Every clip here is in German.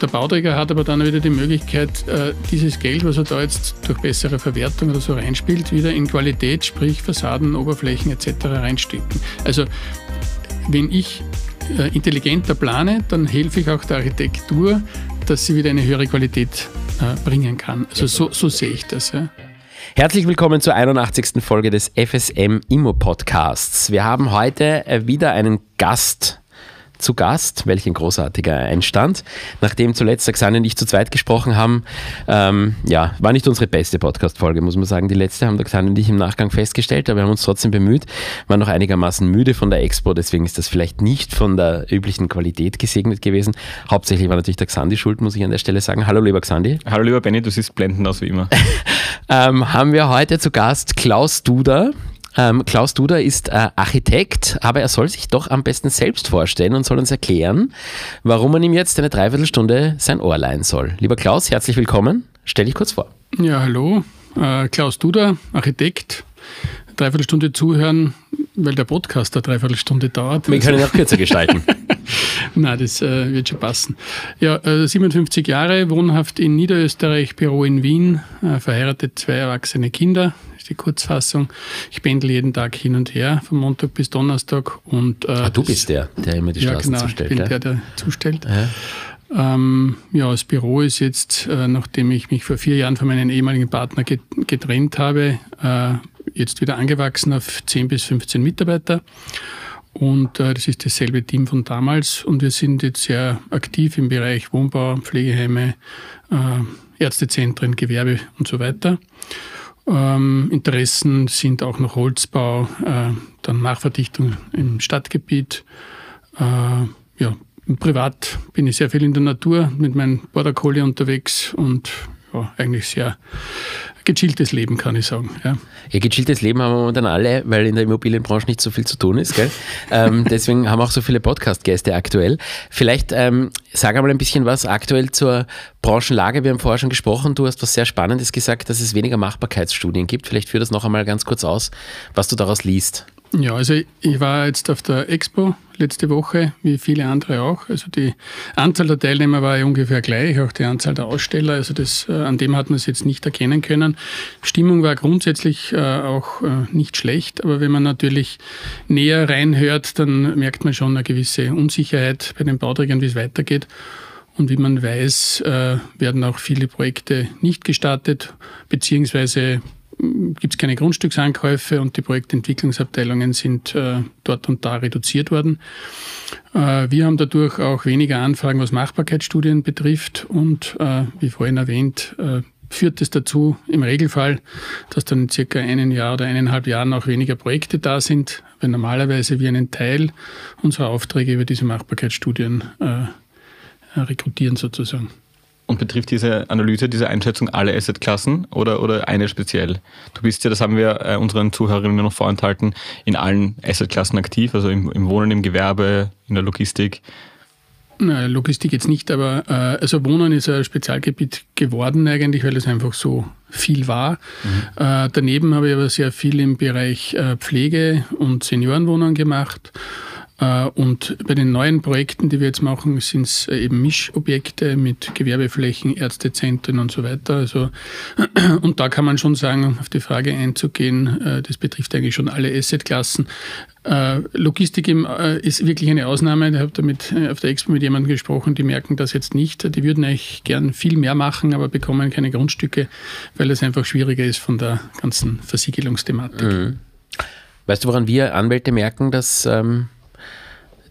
Der Bauträger hat aber dann wieder die Möglichkeit, äh, dieses Geld, was er da jetzt durch bessere Verwertung oder so reinspielt, wieder in Qualität, sprich Fassaden, Oberflächen etc. reinstecken. Also wenn ich äh, intelligenter plane, dann helfe ich auch der Architektur, dass sie wieder eine höhere Qualität äh, bringen kann. Also so, so sehe ich das. Ja. Herzlich willkommen zur 81. Folge des FSM Immo Podcasts. Wir haben heute wieder einen Gast zu Gast. Welch ein großartiger Einstand. Nachdem zuletzt Xander und ich zu zweit gesprochen haben, ähm, ja, war nicht unsere beste Podcast-Folge, muss man sagen. Die letzte haben der Xander und ich im Nachgang festgestellt, aber wir haben uns trotzdem bemüht, waren noch einigermaßen müde von der Expo, deswegen ist das vielleicht nicht von der üblichen Qualität gesegnet gewesen. Hauptsächlich war natürlich der Xandi schuld, muss ich an der Stelle sagen. Hallo lieber Xandi. Hallo lieber Benny, du siehst blendend aus wie immer. ähm, haben wir heute zu Gast Klaus Duda, ähm, Klaus Duda ist äh, Architekt, aber er soll sich doch am besten selbst vorstellen und soll uns erklären, warum man ihm jetzt eine Dreiviertelstunde sein Ohr leihen soll. Lieber Klaus, herzlich willkommen. Stell dich kurz vor. Ja, hallo. Äh, Klaus Duda, Architekt. Dreiviertelstunde zuhören, weil der Podcast eine Dreiviertelstunde dauert. Wir können ihn auch kürzer gestalten. Nein, das äh, wird schon passen. Ja, äh, 57 Jahre, wohnhaft in Niederösterreich, Büro in Wien, äh, verheiratet, zwei erwachsene Kinder, ist die Kurzfassung. Ich pendel jeden Tag hin und her, von Montag bis Donnerstag. Und, äh, ah, du bist der, der immer die ja, Straßen genau, zustellt. Ich bin ja? der, der zustellt. Ja. Ähm, ja, das Büro ist jetzt, äh, nachdem ich mich vor vier Jahren von meinem ehemaligen Partner getrennt habe, äh, jetzt wieder angewachsen auf 10 bis 15 Mitarbeiter. Und äh, das ist dasselbe Team von damals. Und wir sind jetzt sehr aktiv im Bereich Wohnbau, Pflegeheime, äh, Ärztezentren, Gewerbe und so weiter. Ähm, Interessen sind auch noch Holzbau, äh, dann Nachverdichtung im Stadtgebiet. Äh, ja, privat bin ich sehr viel in der Natur mit meinem Border Collie unterwegs und ja, eigentlich sehr gechilltes Leben, kann ich sagen. Ja. ja, gechilltes Leben haben wir momentan alle, weil in der Immobilienbranche nicht so viel zu tun ist. Gell? ähm, deswegen haben wir auch so viele Podcast-Gäste aktuell. Vielleicht ähm, sag einmal ein bisschen was aktuell zur Branchenlage. Wir haben vorher schon gesprochen. Du hast was sehr Spannendes gesagt, dass es weniger Machbarkeitsstudien gibt. Vielleicht führ das noch einmal ganz kurz aus, was du daraus liest. Ja, also ich war jetzt auf der Expo letzte Woche, wie viele andere auch. Also die Anzahl der Teilnehmer war ungefähr gleich, auch die Anzahl der Aussteller. Also das, an dem hat man es jetzt nicht erkennen können. Stimmung war grundsätzlich äh, auch äh, nicht schlecht, aber wenn man natürlich näher reinhört, dann merkt man schon eine gewisse Unsicherheit bei den Bauträgern, wie es weitergeht. Und wie man weiß, äh, werden auch viele Projekte nicht gestartet, beziehungsweise gibt es keine Grundstücksankäufe und die Projektentwicklungsabteilungen sind äh, dort und da reduziert worden. Äh, wir haben dadurch auch weniger Anfragen, was Machbarkeitsstudien betrifft und äh, wie vorhin erwähnt, äh, führt es dazu im Regelfall, dass dann circa einem Jahr oder eineinhalb Jahren auch weniger Projekte da sind, weil normalerweise wir einen Teil unserer Aufträge über diese Machbarkeitsstudien äh, rekrutieren sozusagen. Und betrifft diese Analyse, diese Einschätzung alle Assetklassen oder, oder eine speziell? Du bist ja, das haben wir äh, unseren Zuhörerinnen noch vorenthalten, in allen Assetklassen aktiv, also im, im Wohnen, im Gewerbe, in der Logistik. Na, Logistik jetzt nicht, aber äh, also Wohnen ist ein Spezialgebiet geworden eigentlich, weil es einfach so viel war. Mhm. Äh, daneben habe ich aber sehr viel im Bereich äh, Pflege und Seniorenwohnungen gemacht. Äh, und bei den neuen Projekten, die wir jetzt machen, sind es äh, eben Mischobjekte mit Gewerbeflächen, Ärztezentren und so weiter. Also, und da kann man schon sagen, auf die Frage einzugehen, äh, das betrifft eigentlich schon alle Assetklassen. Logistik ist wirklich eine Ausnahme. Ich habe damit auf der Expo mit jemandem gesprochen, die merken das jetzt nicht. Die würden eigentlich gern viel mehr machen, aber bekommen keine Grundstücke, weil es einfach schwieriger ist von der ganzen Versiegelungsthematik. Mhm. Weißt du, woran wir Anwälte merken, dass ähm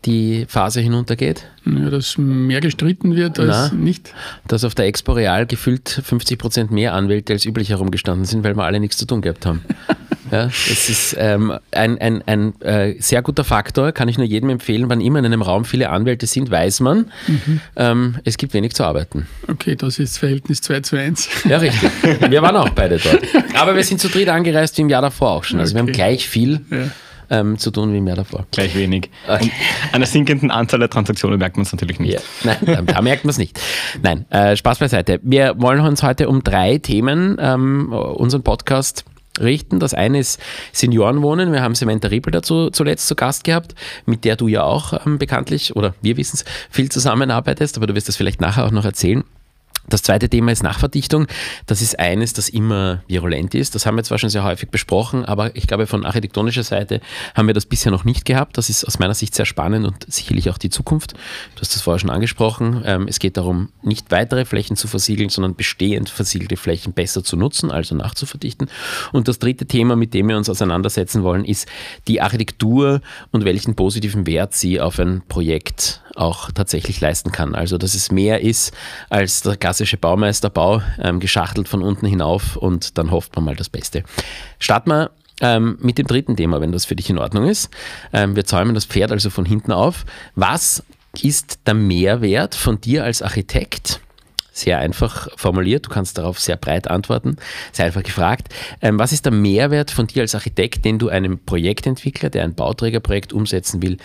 die Phase hinuntergeht? Ja, dass mehr gestritten wird als Na, nicht. Dass auf der Expo Real gefühlt 50 Prozent mehr Anwälte als üblich herumgestanden sind, weil wir alle nichts zu tun gehabt haben. ja, das ist ähm, ein, ein, ein äh, sehr guter Faktor, kann ich nur jedem empfehlen. Wann immer in einem Raum viele Anwälte sind, weiß man, mhm. ähm, es gibt wenig zu arbeiten. Okay, das ist Verhältnis 2 zu 1. Ja, richtig. Wir waren auch beide dort. Aber wir sind zu dritt angereist wie im Jahr davor auch schon. Also okay. wir haben gleich viel. Ja ähm, zu tun wie mehr davor. Gleich wenig. Okay. Und einer sinkenden Anzahl der Transaktionen merkt man es natürlich nicht. Ja. Nein, da merkt man es nicht. Nein, äh, Spaß beiseite. Wir wollen uns heute um drei Themen ähm, unseren Podcast richten. Das eine ist Seniorenwohnen. Wir haben Samantha Riebel dazu zuletzt zu Gast gehabt, mit der du ja auch ähm, bekanntlich, oder wir wissen es, viel zusammenarbeitest, aber du wirst das vielleicht nachher auch noch erzählen. Das zweite Thema ist Nachverdichtung. Das ist eines, das immer virulent ist. Das haben wir zwar schon sehr häufig besprochen, aber ich glaube, von architektonischer Seite haben wir das bisher noch nicht gehabt. Das ist aus meiner Sicht sehr spannend und sicherlich auch die Zukunft. Du hast das vorher schon angesprochen. Ähm, es geht darum, nicht weitere Flächen zu versiegeln, sondern bestehend versiegelte Flächen besser zu nutzen, also nachzuverdichten. Und das dritte Thema, mit dem wir uns auseinandersetzen wollen, ist die Architektur und welchen positiven Wert sie auf ein Projekt auch tatsächlich leisten kann. Also, dass es mehr ist als der klassische Baumeisterbau, ähm, geschachtelt von unten hinauf und dann hofft man mal das Beste. Starten wir ähm, mit dem dritten Thema, wenn das für dich in Ordnung ist. Ähm, wir zäumen das Pferd also von hinten auf. Was ist der Mehrwert von dir als Architekt? Sehr einfach formuliert, du kannst darauf sehr breit antworten, sehr einfach gefragt. Ähm, was ist der Mehrwert von dir als Architekt, den du einem Projektentwickler, der ein Bauträgerprojekt umsetzen will,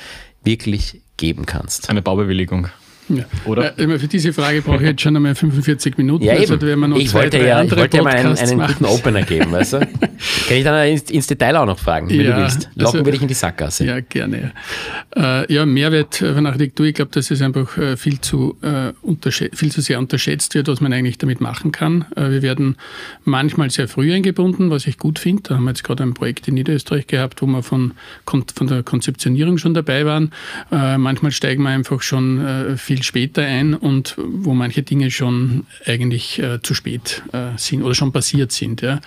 wirklich geben kannst? Eine Baubewilligung. Ja. Oder? Ja, für diese Frage brauche ich jetzt schon einmal 45 Minuten. Ja, also, ich, zwei, wollte ja, ich wollte ja mal einen, einen guten Opener geben, weißt du? Kann ich dann ins, ins, Detail auch noch fragen, wenn ja, du willst. Locken also, wir dich in die Sackgasse. Ja, gerne. Äh, ja, Mehrwert von Architektur, ich glaube, dass es einfach äh, viel zu, äh, viel zu sehr unterschätzt wird, was man eigentlich damit machen kann. Äh, wir werden manchmal sehr früh eingebunden, was ich gut finde. Da haben wir jetzt gerade ein Projekt in Niederösterreich gehabt, wo wir von, von der Konzeptionierung schon dabei waren. Äh, manchmal steigen wir einfach schon äh, viel viel später ein und wo manche Dinge schon eigentlich äh, zu spät äh, sind oder schon passiert sind. Ja.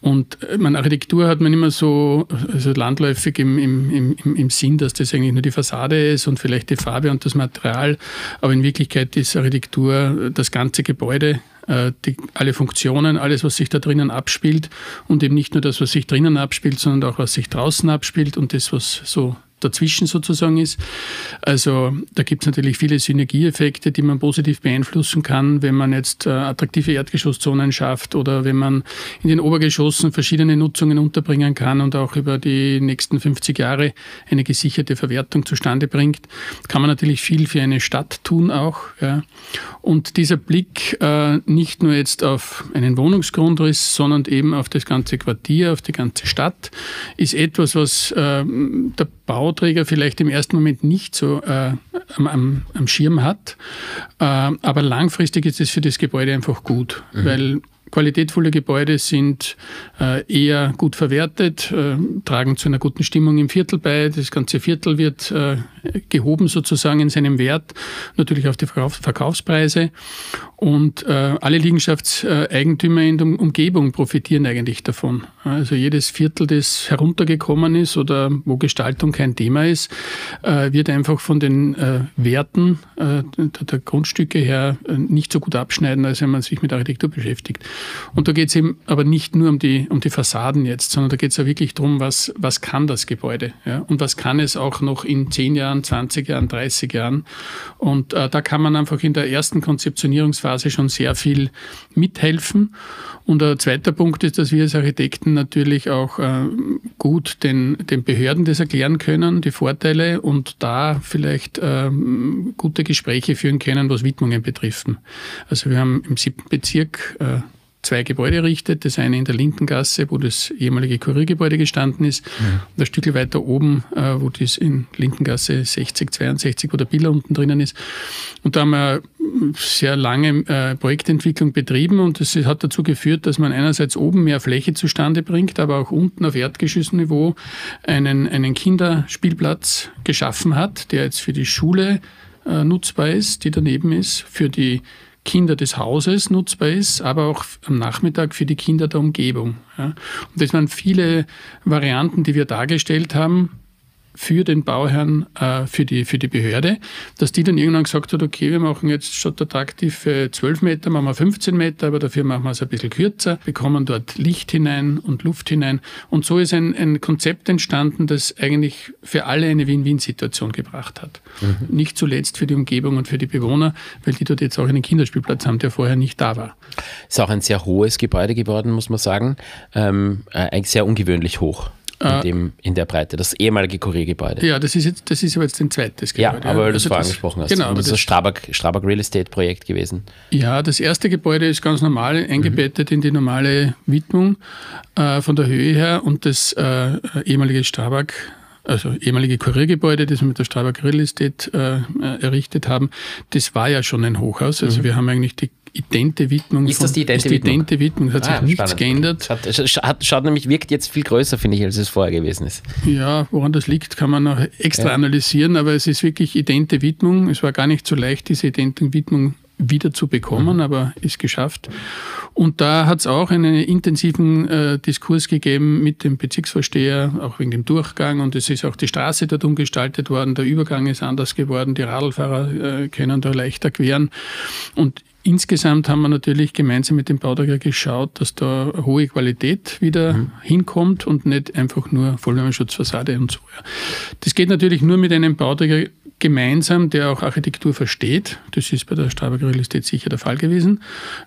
Und äh, meine Architektur hat man immer so also landläufig im, im, im, im Sinn, dass das eigentlich nur die Fassade ist und vielleicht die Farbe und das Material. Aber in Wirklichkeit ist Architektur das ganze Gebäude äh, die, alle Funktionen, alles, was sich da drinnen abspielt und eben nicht nur das, was sich drinnen abspielt, sondern auch, was sich draußen abspielt und das, was so dazwischen sozusagen ist. Also da gibt es natürlich viele Synergieeffekte, die man positiv beeinflussen kann, wenn man jetzt äh, attraktive Erdgeschosszonen schafft oder wenn man in den Obergeschossen verschiedene Nutzungen unterbringen kann und auch über die nächsten 50 Jahre eine gesicherte Verwertung zustande bringt, kann man natürlich viel für eine Stadt tun auch. Ja. Und dieser Blick äh, nicht nur jetzt auf einen Wohnungsgrundriss, sondern eben auf das ganze Quartier, auf die ganze Stadt, ist etwas, was äh, der Bauträger vielleicht im ersten Moment nicht so äh, am, am, Schirm hat. Äh, aber langfristig ist es für das Gebäude einfach gut, mhm. weil Qualitätvolle Gebäude sind äh, eher gut verwertet, äh, tragen zu einer guten Stimmung im Viertel bei. Das ganze Viertel wird äh, gehoben sozusagen in seinem Wert, natürlich auf die Verkaufspreise. Und alle Liegenschaftseigentümer in der Umgebung profitieren eigentlich davon. Also jedes Viertel, das heruntergekommen ist oder wo Gestaltung kein Thema ist, wird einfach von den Werten der Grundstücke her nicht so gut abschneiden, als wenn man sich mit Architektur beschäftigt. Und da geht es eben aber nicht nur um die, um die Fassaden jetzt, sondern da geht es ja wirklich darum, was, was kann das Gebäude ja? und was kann es auch noch in 10 Jahren, 20 Jahren, 30 Jahren. Und äh, da kann man einfach in der ersten Konzeptionierungsphase schon sehr viel mithelfen. Und ein zweiter Punkt ist, dass wir als Architekten natürlich auch äh, gut den, den Behörden das erklären können, die Vorteile und da vielleicht äh, gute Gespräche führen können, was Widmungen betrifft. Also wir haben im siebten Bezirk äh, zwei Gebäude errichtet. Das eine in der Lindengasse, wo das ehemalige Kuriergebäude gestanden ist. Ja. Und ein Stück weiter oben, äh, wo das in Lindengasse 60, 62, wo der Biller unten drinnen ist. Und da haben wir sehr lange äh, Projektentwicklung betrieben und das hat dazu geführt, dass man einerseits oben mehr Fläche zustande bringt, aber auch unten auf Erdgeschossniveau einen, einen Kinderspielplatz geschaffen hat, der jetzt für die Schule äh, nutzbar ist, die daneben ist, für die Kinder des Hauses nutzbar ist, aber auch am Nachmittag für die Kinder der Umgebung. Ja. Und das waren viele Varianten, die wir dargestellt haben für den Bauherrn, äh, für, die, für die Behörde, dass die dann irgendwann gesagt hat, okay, wir machen jetzt statt attraktiv 12 Meter, machen wir 15 Meter, aber dafür machen wir es ein bisschen kürzer, bekommen dort Licht hinein und Luft hinein. Und so ist ein, ein Konzept entstanden, das eigentlich für alle eine Win-Win-Situation gebracht hat. Mhm. Nicht zuletzt für die Umgebung und für die Bewohner, weil die dort jetzt auch einen Kinderspielplatz haben, der vorher nicht da war. Ist auch ein sehr hohes Gebäude geworden, muss man sagen. Ähm, äh, eigentlich sehr ungewöhnlich hoch. In, äh, dem, in der Breite, das ehemalige Kuriergebäude. Ja, das ist jetzt, das ist aber jetzt ein zweites Gebäude. Ja, aber weil du es also vorher angesprochen hast. Genau, und das ist das Strabag, Strabag Real Estate Projekt gewesen. Ja, das erste Gebäude ist ganz normal eingebettet mhm. in die normale Widmung äh, von der Höhe her und das äh, ehemalige Strabag also ehemalige Kuriergebäude, das wir mit der Strabag Real Estate äh, errichtet haben, das war ja schon ein Hochhaus. Also mhm. wir haben eigentlich die idente Widmung. Ist das die idente, die idente Widmung? Es hat ah, sich nichts spannend. geändert. Schaut, schaut, schaut, nämlich, wirkt jetzt viel größer, finde ich, als es vorher gewesen ist. Ja, woran das liegt, kann man noch extra ja. analysieren, aber es ist wirklich idente Widmung. Es war gar nicht so leicht, diese idente Widmung wieder zu bekommen, mhm. aber ist geschafft. Und da hat es auch einen intensiven äh, Diskurs gegeben mit dem Bezirksvorsteher, auch wegen dem Durchgang. Und es ist auch die Straße dort umgestaltet worden, der Übergang ist anders geworden, die Radlfahrer äh, können da leichter queren. Und Insgesamt haben wir natürlich gemeinsam mit dem Bauträger geschaut, dass da hohe Qualität wieder mhm. hinkommt und nicht einfach nur Vollwärmeschutzfassade und so. Das geht natürlich nur mit einem Bauträger gemeinsam, der auch Architektur versteht. Das ist bei der Strabag Real Estate sicher der Fall gewesen.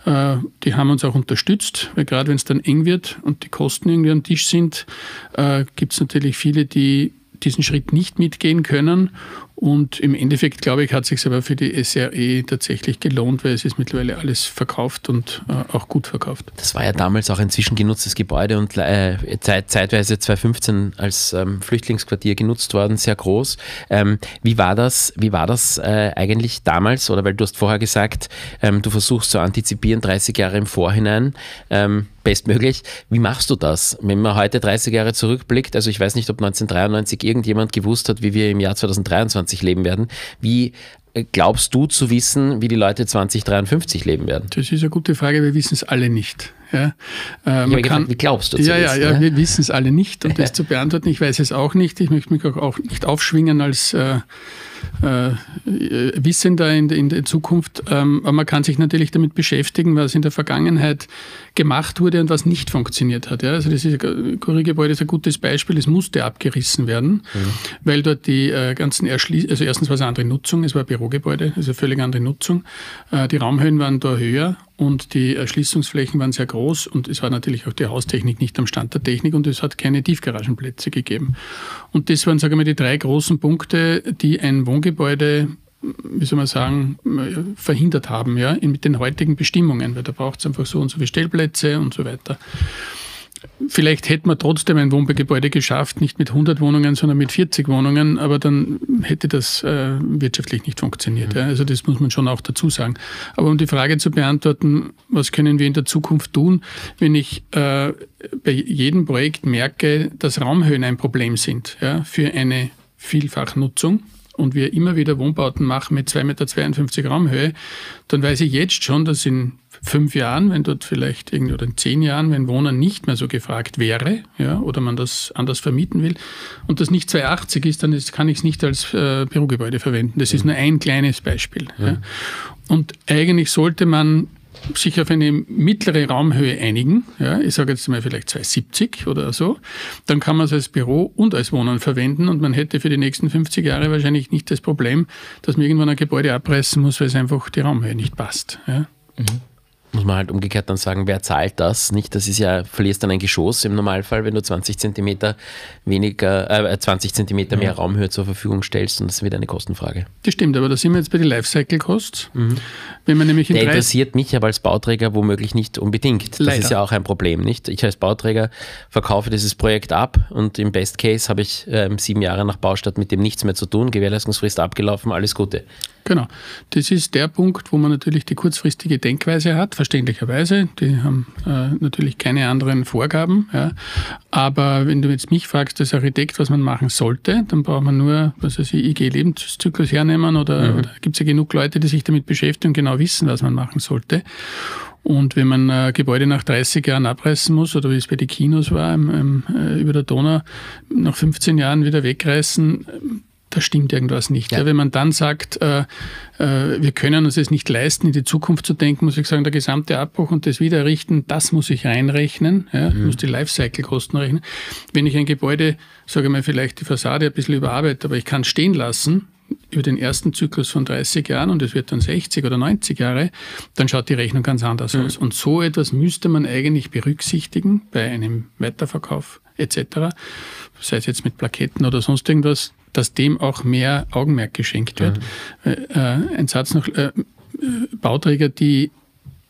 Äh, die haben uns auch unterstützt, weil gerade wenn es dann eng wird und die Kosten irgendwie am Tisch sind, äh, gibt es natürlich viele, die diesen Schritt nicht mitgehen können. Und im Endeffekt, glaube ich, hat es sich aber für die SRE tatsächlich gelohnt, weil es ist mittlerweile alles verkauft und äh, auch gut verkauft. Das war ja damals auch ein zwischengenutztes Gebäude und äh, zeit, zeitweise 2015 als ähm, Flüchtlingsquartier genutzt worden, sehr groß. Ähm, wie war das, wie war das äh, eigentlich damals? Oder weil du hast vorher gesagt, ähm, du versuchst zu antizipieren, 30 Jahre im Vorhinein. Ähm, bestmöglich. Wie machst du das? Wenn man heute 30 Jahre zurückblickt, also ich weiß nicht, ob 1993 irgendjemand gewusst hat, wie wir im Jahr 2023 leben werden. Wie äh, glaubst du zu wissen, wie die Leute 2053 leben werden? Das ist eine gute Frage, wir wissen es alle nicht. Ja, äh, kann, wie glaubst du ja, wissen? Ja, ja, wir wissen es alle nicht und das zu beantworten, ich weiß es auch nicht. Ich möchte mich auch nicht aufschwingen als äh, äh, wissender in, in der Zukunft. Ähm, aber man kann sich natürlich damit beschäftigen, was in der Vergangenheit gemacht wurde und was nicht funktioniert hat. Ja? Also das ist, Kuriergebäude ist ein gutes Beispiel. Es musste abgerissen werden, mhm. weil dort die äh, ganzen Erschließungen, also erstens war es eine andere Nutzung, es war ein Bürogebäude, also eine völlig andere Nutzung. Äh, die Raumhöhen waren da höher und die Erschließungsflächen waren sehr groß und es war natürlich auch die Haustechnik nicht am Stand der Technik und es hat keine Tiefgaragenplätze gegeben. Und das waren, sagen wir mal, die drei großen Punkte, die ein Wohngebäude wie soll man sagen, verhindert haben, ja, mit den heutigen Bestimmungen, weil da braucht es einfach so und so viele Stellplätze und so weiter. Vielleicht hätte man trotzdem ein Wohngebäude geschafft, nicht mit 100 Wohnungen, sondern mit 40 Wohnungen, aber dann hätte das äh, wirtschaftlich nicht funktioniert. Ja. Also das muss man schon auch dazu sagen. Aber um die Frage zu beantworten, was können wir in der Zukunft tun, wenn ich äh, bei jedem Projekt merke, dass Raumhöhen ein Problem sind ja, für eine Vielfachnutzung, und wir immer wieder Wohnbauten machen mit 2,52 Meter Raumhöhe, dann weiß ich jetzt schon, dass in fünf Jahren, wenn dort vielleicht irgendwie oder in zehn Jahren, wenn Wohnen nicht mehr so gefragt wäre, ja, oder man das anders vermieten will und das nicht 280 ist, dann kann ich es nicht als äh, Bürogebäude verwenden. Das ist nur ein kleines Beispiel. Ja. Und eigentlich sollte man sich auf eine mittlere Raumhöhe einigen, ja, ich sage jetzt mal vielleicht 270 oder so, dann kann man es als Büro und als Wohnen verwenden und man hätte für die nächsten 50 Jahre wahrscheinlich nicht das Problem, dass man irgendwann ein Gebäude abreißen muss, weil es einfach die Raumhöhe nicht passt. Ja. Mhm muss man halt umgekehrt dann sagen, wer zahlt das? Nicht, das ist ja, verlierst dann ein Geschoss im Normalfall, wenn du 20 Zentimeter weniger, äh, 20 Zentimeter mehr Raumhöhe zur Verfügung stellst und das ist wieder eine Kostenfrage. Das stimmt, aber da sind wir jetzt bei den Lifecycle-Costs. Mhm. Wenn man nämlich in Der interessiert mich aber als Bauträger womöglich nicht unbedingt. Das Leider. ist ja auch ein Problem, nicht? Ich als Bauträger verkaufe dieses Projekt ab und im Best Case habe ich äh, sieben Jahre nach Baustart mit dem nichts mehr zu tun, Gewährleistungsfrist abgelaufen, alles Gute. Genau. Das ist der Punkt, wo man natürlich die kurzfristige Denkweise hat, verständlicherweise. Die haben äh, natürlich keine anderen Vorgaben. Ja. Aber wenn du jetzt mich fragst als Architekt, was man machen sollte, dann braucht man nur, was weiß ich, IG-Lebenszyklus hernehmen oder, mhm. oder gibt es ja genug Leute, die sich damit beschäftigen und genau wissen, was man machen sollte. Und wenn man äh, Gebäude nach 30 Jahren abreißen muss, oder wie es bei den Kinos war, im, im, äh, über der Donau, nach 15 Jahren wieder wegreißen, da stimmt irgendwas nicht. Ja. Ja, wenn man dann sagt, äh, äh, wir können uns es nicht leisten, in die Zukunft zu denken, muss ich sagen, der gesamte Abbruch und das Wiedererrichten, das muss ich reinrechnen. Ja, mhm. Ich muss die Lifecycle-Kosten rechnen. Wenn ich ein Gebäude, sage mal, vielleicht die Fassade ein bisschen überarbeite, aber ich kann stehen lassen, über den ersten Zyklus von 30 Jahren und es wird dann 60 oder 90 Jahre, dann schaut die Rechnung ganz anders mhm. aus. Und so etwas müsste man eigentlich berücksichtigen bei einem Weiterverkauf etc., sei es jetzt mit Plaketten oder sonst irgendwas, dass dem auch mehr Augenmerk geschenkt wird. Mhm. Äh, ein Satz noch, äh, Bauträger, die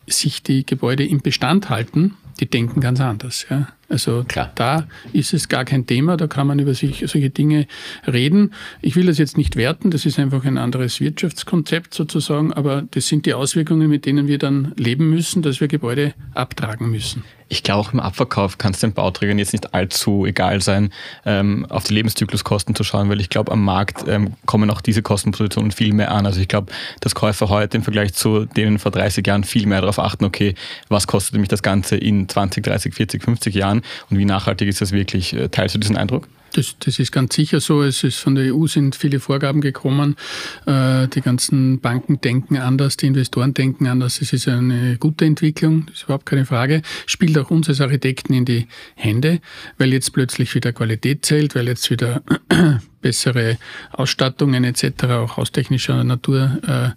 sich die Gebäude im Bestand halten, die denken ganz anders. Ja. Also Klar. da ist es gar kein Thema, da kann man über sich, solche Dinge reden. Ich will das jetzt nicht werten, das ist einfach ein anderes Wirtschaftskonzept sozusagen, aber das sind die Auswirkungen, mit denen wir dann leben müssen, dass wir Gebäude abtragen müssen. Ich glaube, auch im Abverkauf kann es den Bauträgern jetzt nicht allzu egal sein, ähm, auf die Lebenszykluskosten zu schauen, weil ich glaube, am Markt ähm, kommen auch diese Kostenpositionen viel mehr an. Also ich glaube, dass Käufer heute im Vergleich zu denen vor 30 Jahren viel mehr darauf achten, okay, was kostet mich das Ganze in 20, 30, 40, 50 Jahren Jahren und wie nachhaltig ist das wirklich? Äh, teilst du diesen Eindruck? Das, das, ist ganz sicher so. Es ist von der EU sind viele Vorgaben gekommen. Äh, die ganzen Banken denken anders, die Investoren denken anders. Es ist eine gute Entwicklung, das ist überhaupt keine Frage. Spielt auch uns als Architekten in die Hände, weil jetzt plötzlich wieder Qualität zählt, weil jetzt wieder bessere Ausstattungen etc. auch haustechnischer Natur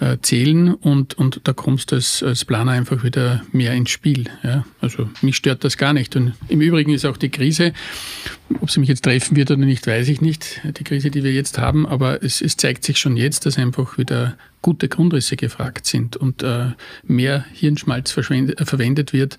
äh, äh, zählen und, und da kommst du als, als Planer einfach wieder mehr ins Spiel. Ja? Also mich stört das gar nicht. Und im Übrigen ist auch die Krise, ob sie mich jetzt treffen wird oder nicht, weiß ich nicht, die Krise, die wir jetzt haben, aber es, es zeigt sich schon jetzt, dass einfach wieder gute Grundrisse gefragt sind und äh, mehr Hirnschmalz verwendet wird,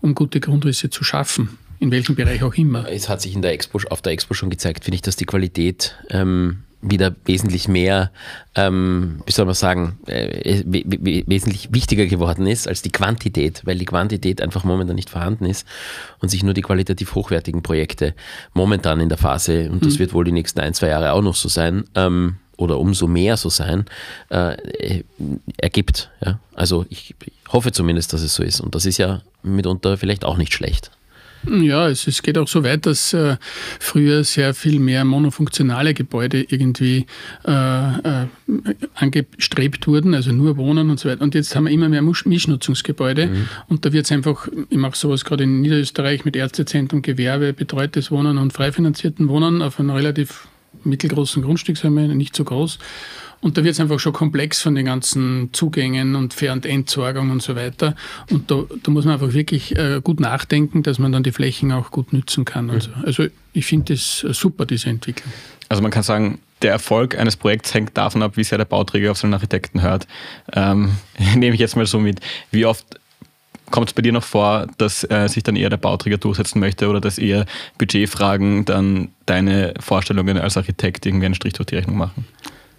um gute Grundrisse zu schaffen in welchem Bereich auch immer. Es hat sich in der Expo, auf der Expo schon gezeigt, finde ich, dass die Qualität ähm, wieder wesentlich mehr, ähm, wie soll man sagen, äh, wesentlich wichtiger geworden ist als die Quantität, weil die Quantität einfach momentan nicht vorhanden ist und sich nur die qualitativ hochwertigen Projekte momentan in der Phase, und das mhm. wird wohl die nächsten ein, zwei Jahre auch noch so sein, ähm, oder umso mehr so sein, äh, ergibt. Ja? Also ich hoffe zumindest, dass es so ist. Und das ist ja mitunter vielleicht auch nicht schlecht. Ja, es, es, geht auch so weit, dass äh, früher sehr viel mehr monofunktionale Gebäude irgendwie äh, äh, angestrebt wurden, also nur Wohnen und so weiter. Und jetzt haben wir immer mehr Mischnutzungsgebäude mhm. und da wird es einfach, ich mache sowas gerade in Niederösterreich mit Ärztezentrum, Gewerbe, betreutes Wohnen und frei finanzierten Wohnen auf einem relativ mittelgroßen Grundstück, sagen wir, nicht so groß. Und da wird es einfach schon komplex von den ganzen Zugängen und Fair- und Entsorgung und so weiter. Und da, da muss man einfach wirklich äh, gut nachdenken, dass man dann die Flächen auch gut nützen kann. Mhm. So. Also ich finde das super, diese Entwicklung. Also man kann sagen, der Erfolg eines Projekts hängt davon ab, wie sehr der Bauträger auf seinen Architekten hört. Ähm, nehme ich jetzt mal so mit. Wie oft kommt es bei dir noch vor, dass äh, sich dann eher der Bauträger durchsetzen möchte oder dass eher Budgetfragen dann deine Vorstellungen als Architekt irgendwie einen Strich durch die Rechnung machen?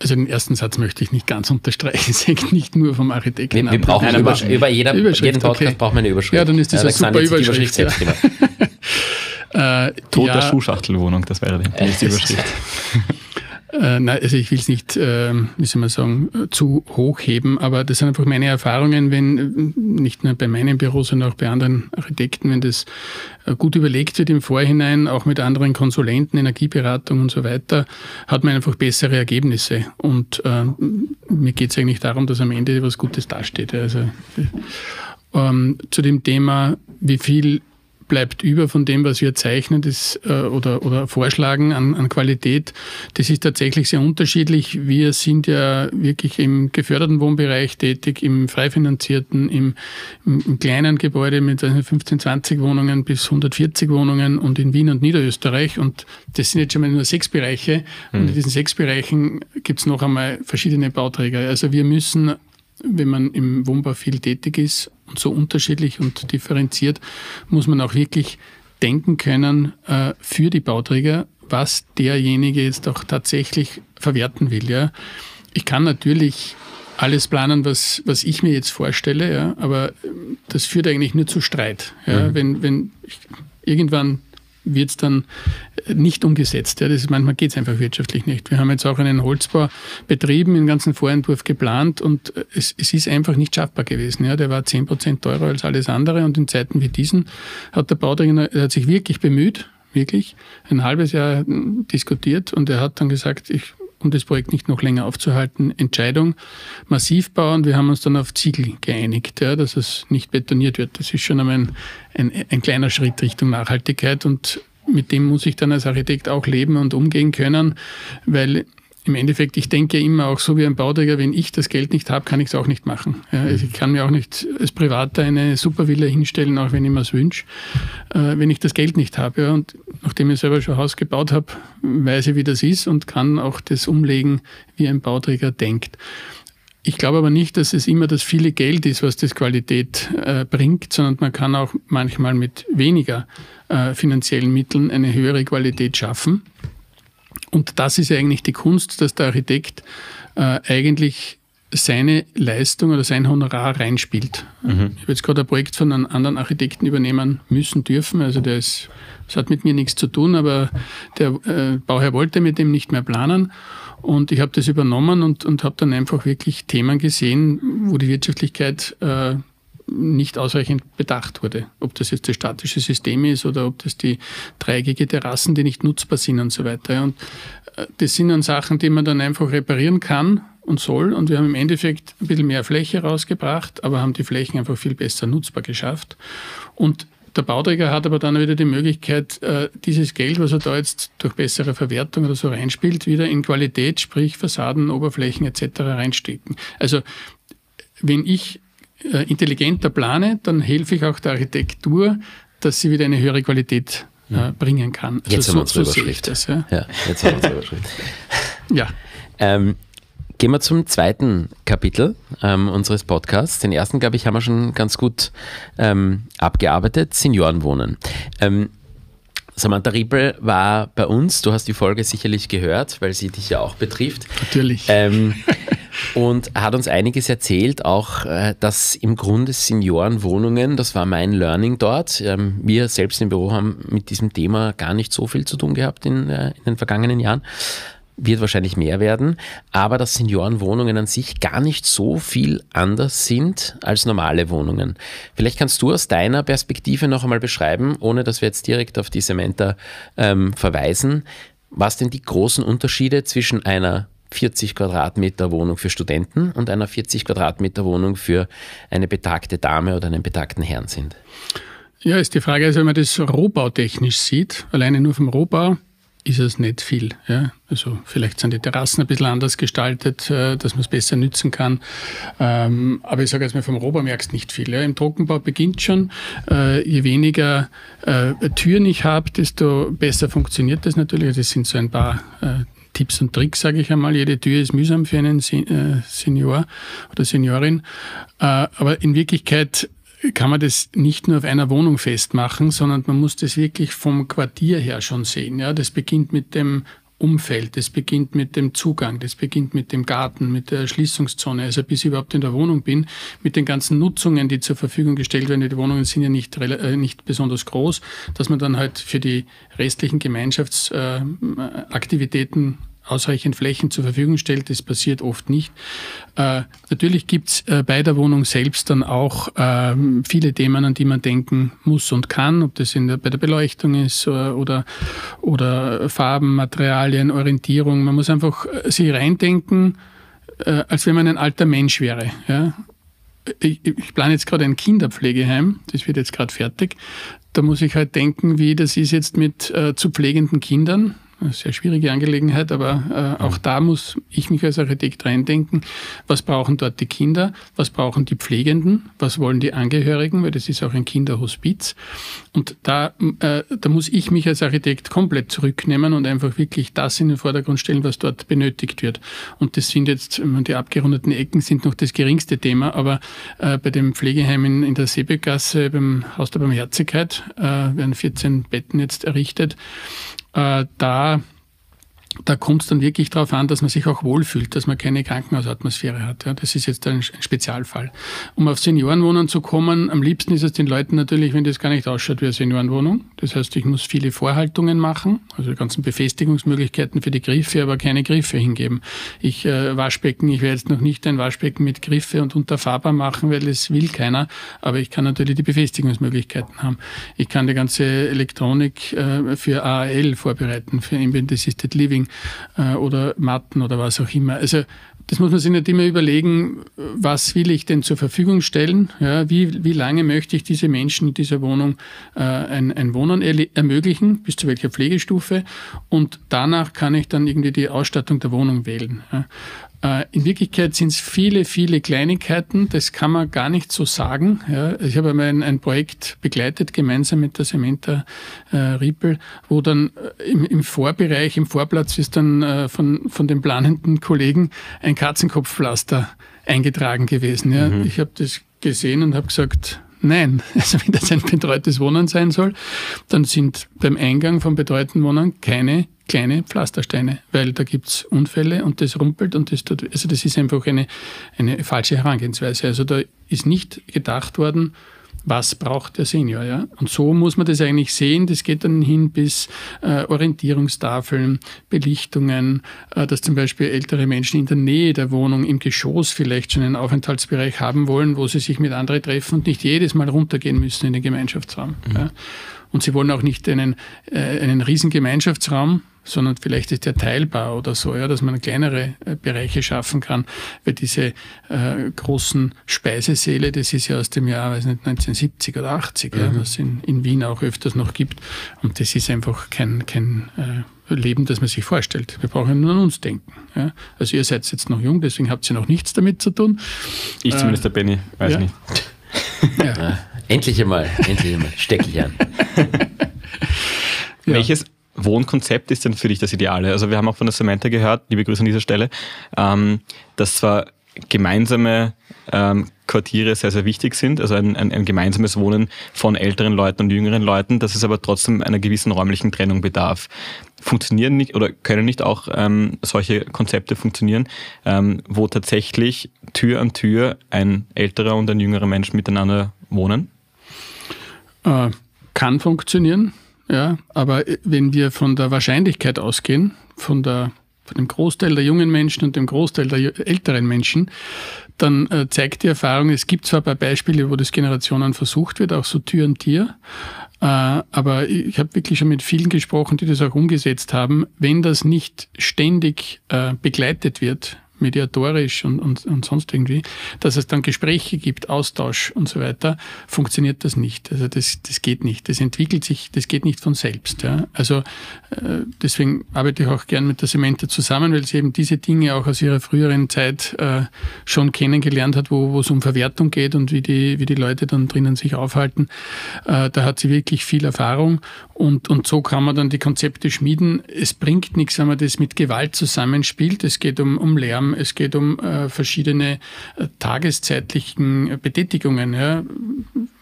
Also den ersten Satz möchte ich nicht ganz unterstreichen. Es hängt nicht nur vom Architekten wir, wir brauchen Nein, über, über jeder, jeden Podcast okay. braucht man eine Überschrift. Ja, dann ist das eine super Überschrift. Überschrift ja. äh, Tod ja. der Schuhschachtelwohnung, das wäre die nächste Überschrift. Äh, nein, also ich will es nicht, äh, wie soll man sagen, zu hoch heben, aber das sind einfach meine Erfahrungen, wenn äh, nicht nur bei meinem Büro, sondern auch bei anderen Architekten, wenn das äh, gut überlegt wird im Vorhinein, auch mit anderen Konsulenten, Energieberatung und so weiter, hat man einfach bessere Ergebnisse. Und äh, mir geht es eigentlich darum, dass am Ende was Gutes dasteht. Also ähm, zu dem Thema, wie viel bleibt über von dem, was wir zeichnen das, äh, oder, oder vorschlagen an, an Qualität. Das ist tatsächlich sehr unterschiedlich. Wir sind ja wirklich im geförderten Wohnbereich tätig, im frei finanzierten, im, im, im kleinen Gebäude mit 15, 20 Wohnungen bis 140 Wohnungen und in Wien und Niederösterreich. Und das sind jetzt schon mal nur sechs Bereiche. Und in hm. diesen sechs Bereichen gibt es noch einmal verschiedene Bauträger. Also wir müssen wenn man im Wohnbau viel tätig ist und so unterschiedlich und differenziert, muss man auch wirklich denken können äh, für die Bauträger, was derjenige jetzt auch tatsächlich verwerten will. Ja. Ich kann natürlich alles planen, was, was ich mir jetzt vorstelle, ja, aber das führt eigentlich nur zu Streit. Ja. Mhm. Wenn, wenn ich, irgendwann wird es dann nicht umgesetzt. Ja, das ist, manchmal geht es einfach wirtschaftlich nicht. Wir haben jetzt auch einen Holzbau betrieben, im ganzen Vorentwurf geplant und es, es ist einfach nicht schaffbar gewesen. Ja, der war 10 Prozent teurer als alles andere und in Zeiten wie diesen hat der Bauträger hat sich wirklich bemüht, wirklich ein halbes Jahr diskutiert und er hat dann gesagt, ich um das Projekt nicht noch länger aufzuhalten, Entscheidung massiv bauen. Wir haben uns dann auf Ziegel geeinigt, ja, dass es nicht betoniert wird. Das ist schon einmal ein, ein, ein kleiner Schritt Richtung Nachhaltigkeit und mit dem muss ich dann als Architekt auch leben und umgehen können, weil im Endeffekt, ich denke immer auch so wie ein Bauträger, wenn ich das Geld nicht habe, kann ich es auch nicht machen. Ja, also ich kann mir auch nicht als Privater eine Supervilla hinstellen, auch wenn ich mir es wünsche, äh, wenn ich das Geld nicht habe. Ja. Und nachdem ich selber schon ein Haus gebaut habe, weiß ich, wie das ist und kann auch das umlegen, wie ein Bauträger denkt. Ich glaube aber nicht, dass es immer das viele Geld ist, was das Qualität äh, bringt, sondern man kann auch manchmal mit weniger äh, finanziellen Mitteln eine höhere Qualität schaffen. Und das ist eigentlich die Kunst, dass der Architekt äh, eigentlich seine Leistung oder sein Honorar reinspielt. Mhm. Ich habe jetzt gerade ein Projekt von einem anderen Architekten übernehmen müssen, dürfen. Also der ist, das hat mit mir nichts zu tun, aber der äh, Bauherr wollte mit dem nicht mehr planen. Und ich habe das übernommen und, und habe dann einfach wirklich Themen gesehen, wo die Wirtschaftlichkeit äh, nicht ausreichend bedacht wurde. Ob das jetzt das statische System ist oder ob das die dreieckige Terrassen, die nicht nutzbar sind und so weiter. Und äh, das sind dann Sachen, die man dann einfach reparieren kann und soll. Und wir haben im Endeffekt ein bisschen mehr Fläche rausgebracht, aber haben die Flächen einfach viel besser nutzbar geschafft. Und der Bauträger hat aber dann wieder die Möglichkeit, äh, dieses Geld, was er da jetzt durch bessere Verwertung oder so reinspielt, wieder in Qualität, sprich Fassaden, Oberflächen etc. reinstecken. Also wenn ich äh, intelligenter plane, dann helfe ich auch der Architektur, dass sie wieder eine höhere Qualität äh, bringen kann. Also jetzt so, haben wir unsere so Überschrift. Das, ja. ja. jetzt haben wir unsere Überschrift. ja. Ähm, Gehen wir zum zweiten Kapitel ähm, unseres Podcasts. Den ersten, glaube ich, haben wir schon ganz gut ähm, abgearbeitet. Seniorenwohnen. Ähm, Samantha Riebel war bei uns. Du hast die Folge sicherlich gehört, weil sie dich ja auch betrifft. Natürlich. Ähm, und hat uns einiges erzählt, auch äh, dass im Grunde Seniorenwohnungen, das war mein Learning dort. Ähm, wir selbst im Büro haben mit diesem Thema gar nicht so viel zu tun gehabt in, äh, in den vergangenen Jahren wird wahrscheinlich mehr werden, aber dass Seniorenwohnungen an sich gar nicht so viel anders sind als normale Wohnungen. Vielleicht kannst du aus deiner Perspektive noch einmal beschreiben, ohne dass wir jetzt direkt auf die Sementa ähm, verweisen, was denn die großen Unterschiede zwischen einer 40 Quadratmeter Wohnung für Studenten und einer 40 Quadratmeter Wohnung für eine betagte Dame oder einen betagten Herrn sind. Ja, ist die Frage, also wenn man das rohbautechnisch sieht, alleine nur vom Rohbau, ist es nicht viel. Ja? Also vielleicht sind die Terrassen ein bisschen anders gestaltet, äh, dass man es besser nützen kann. Ähm, aber ich sage jetzt mal, vom Rohbau merkst nicht viel. Ja? Im Trockenbau beginnt schon. Äh, je weniger äh, Türen ich habe, desto besser funktioniert das natürlich. Das sind so ein paar Tipps und Tricks, sage ich einmal. Jede Tür ist mühsam für einen Senior oder Seniorin. aber in Wirklichkeit kann man das nicht nur auf einer Wohnung festmachen, sondern man muss das wirklich vom Quartier her schon sehen. Ja, das beginnt mit dem Umfeld, das beginnt mit dem Zugang, das beginnt mit dem Garten, mit der Erschließungszone, also bis ich überhaupt in der Wohnung bin, mit den ganzen Nutzungen, die zur Verfügung gestellt werden. Die Wohnungen sind ja nicht, äh, nicht besonders groß, dass man dann halt für die restlichen Gemeinschaftsaktivitäten ausreichend Flächen zur Verfügung stellt. Das passiert oft nicht. Äh, natürlich gibt's äh, bei der Wohnung selbst dann auch äh, viele Themen, an die man denken muss und kann, ob das in der, bei der Beleuchtung ist äh, oder, oder Farben, Materialien, Orientierung. Man muss einfach äh, sich reindenken, äh, als wenn man ein alter Mensch wäre. Ja? Ich, ich plane jetzt gerade ein Kinderpflegeheim, das wird jetzt gerade fertig. Da muss ich halt denken, wie das ist jetzt mit zu pflegenden Kindern eine sehr schwierige Angelegenheit, aber äh, auch da muss ich mich als Architekt reindenken, was brauchen dort die Kinder, was brauchen die Pflegenden, was wollen die Angehörigen, weil das ist auch ein Kinderhospiz. Und da, äh, da muss ich mich als Architekt komplett zurücknehmen und einfach wirklich das in den Vordergrund stellen, was dort benötigt wird. Und das sind jetzt, die abgerundeten Ecken sind noch das geringste Thema, aber äh, bei dem Pflegeheim in, in der Seebegasse, beim Haus der Barmherzigkeit, äh, werden 14 Betten jetzt errichtet äh, da da kommt es dann wirklich darauf an, dass man sich auch wohlfühlt, dass man keine Krankenhausatmosphäre hat. Ja, das ist jetzt ein, Spezialfall. Um auf Seniorenwohnungen zu kommen, am liebsten ist es den Leuten natürlich, wenn das gar nicht ausschaut wie eine Seniorenwohnung. Das heißt, ich muss viele Vorhaltungen machen, also die ganzen Befestigungsmöglichkeiten für die Griffe, aber keine Griffe hingeben. Ich äh, Waschbecken, ich werde jetzt noch nicht ein Waschbecken mit Griffe und unterfahrbar machen, weil es will keiner, aber ich kann natürlich die Befestigungsmöglichkeiten haben. Ich kann die ganze Elektronik äh, für AAL vorbereiten, für Ambient Assisted Living äh, oder Matten oder was auch immer. Also das muss man sich nicht immer überlegen, was will ich denn zur Verfügung stellen? Ja, wie, wie lange möchte ich diese Menschen in dieser Wohnung äh, ein, ein Wohnen ermöglichen, bis zu welcher Pflegestufe? Und danach kann ich dann irgendwie die Ausstattung der Wohnung wählen. Ja. Äh, in Wirklichkeit sind es viele, viele Kleinigkeiten. Das kann man gar nicht so sagen. Ja, ich habe einmal ein, ein, Projekt begleitet, gemeinsam mit der Cementa äh, Riepel, wo dann äh, im, im, Vorbereich, im Vorplatz ist dann äh, von, von den planenden Kollegen ein Katzenkopfpflaster eingetragen gewesen. Ja. Mhm. Ich habe das gesehen und habe gesagt, Nein, also wenn das ein betreutes Wohnen sein soll, dann sind beim Eingang von betreuten Wohnungen keine kleine Pflastersteine, weil da gibt es Unfälle und das rumpelt und das tut, also das ist einfach eine, eine falsche Herangehensweise. Also da ist nicht gedacht worden, was braucht der Senior. Ja? Und so muss man das eigentlich sehen. Das geht dann hin bis äh, Orientierungstafeln, Belichtungen, äh, dass zum Beispiel ältere Menschen in der Nähe der Wohnung im Geschoss vielleicht schon einen Aufenthaltsbereich haben wollen, wo sie sich mit anderen treffen und nicht jedes Mal runtergehen müssen in den Gemeinschaftsraum. Mhm. Ja? Und sie wollen auch nicht einen, äh, einen riesen Gemeinschaftsraum, sondern vielleicht ist der teilbar oder so, ja, dass man kleinere äh, Bereiche schaffen kann, weil diese äh, großen Speisesäle, das ist ja aus dem Jahr weiß nicht, 1970 oder 80, mhm. ja, was es in, in Wien auch öfters noch gibt. Und das ist einfach kein, kein äh, Leben, das man sich vorstellt. Wir brauchen nur an uns denken. Ja. Also ihr seid jetzt noch jung, deswegen habt ihr noch nichts damit zu tun. Ich zumindest, der Benny, weiß ja. nicht. Ja. Endlich einmal, endlich einmal, steck ich an. Welches Wohnkonzept ist denn für dich das Ideale? Also wir haben auch von der Samantha gehört, liebe Grüße an dieser Stelle, ähm, dass zwar gemeinsame ähm, Quartiere sehr, sehr wichtig sind, also ein, ein, ein, gemeinsames Wohnen von älteren Leuten und jüngeren Leuten, dass es aber trotzdem einer gewissen räumlichen Trennung bedarf. Funktionieren nicht oder können nicht auch ähm, solche Konzepte funktionieren, ähm, wo tatsächlich Tür an Tür ein älterer und ein jüngerer Mensch miteinander wohnen? Äh, kann funktionieren. Ja, aber wenn wir von der Wahrscheinlichkeit ausgehen, von, der, von dem Großteil der jungen Menschen und dem Großteil der älteren Menschen, dann äh, zeigt die Erfahrung, es gibt zwar ein paar Beispiele, wo das Generationen versucht wird, auch so Tür und Tier, äh, aber ich habe wirklich schon mit vielen gesprochen, die das auch umgesetzt haben. Wenn das nicht ständig äh, begleitet wird, mediatorisch und, und, und sonst irgendwie, dass es dann Gespräche gibt, Austausch und so weiter, funktioniert das nicht. Also das, das geht nicht. Das entwickelt sich, das geht nicht von selbst. Ja. Also äh, deswegen arbeite ich auch gern mit der Sementa zusammen, weil sie eben diese Dinge auch aus ihrer früheren Zeit äh, schon kennengelernt hat, wo, wo es um Verwertung geht und wie die, wie die Leute dann drinnen sich aufhalten. Äh, da hat sie wirklich viel Erfahrung und, und so kann man dann die Konzepte schmieden. Es bringt nichts, wenn man das mit Gewalt zusammenspielt. Es geht um, um Lärm, es geht um äh, verschiedene äh, tageszeitlichen Betätigungen. Ja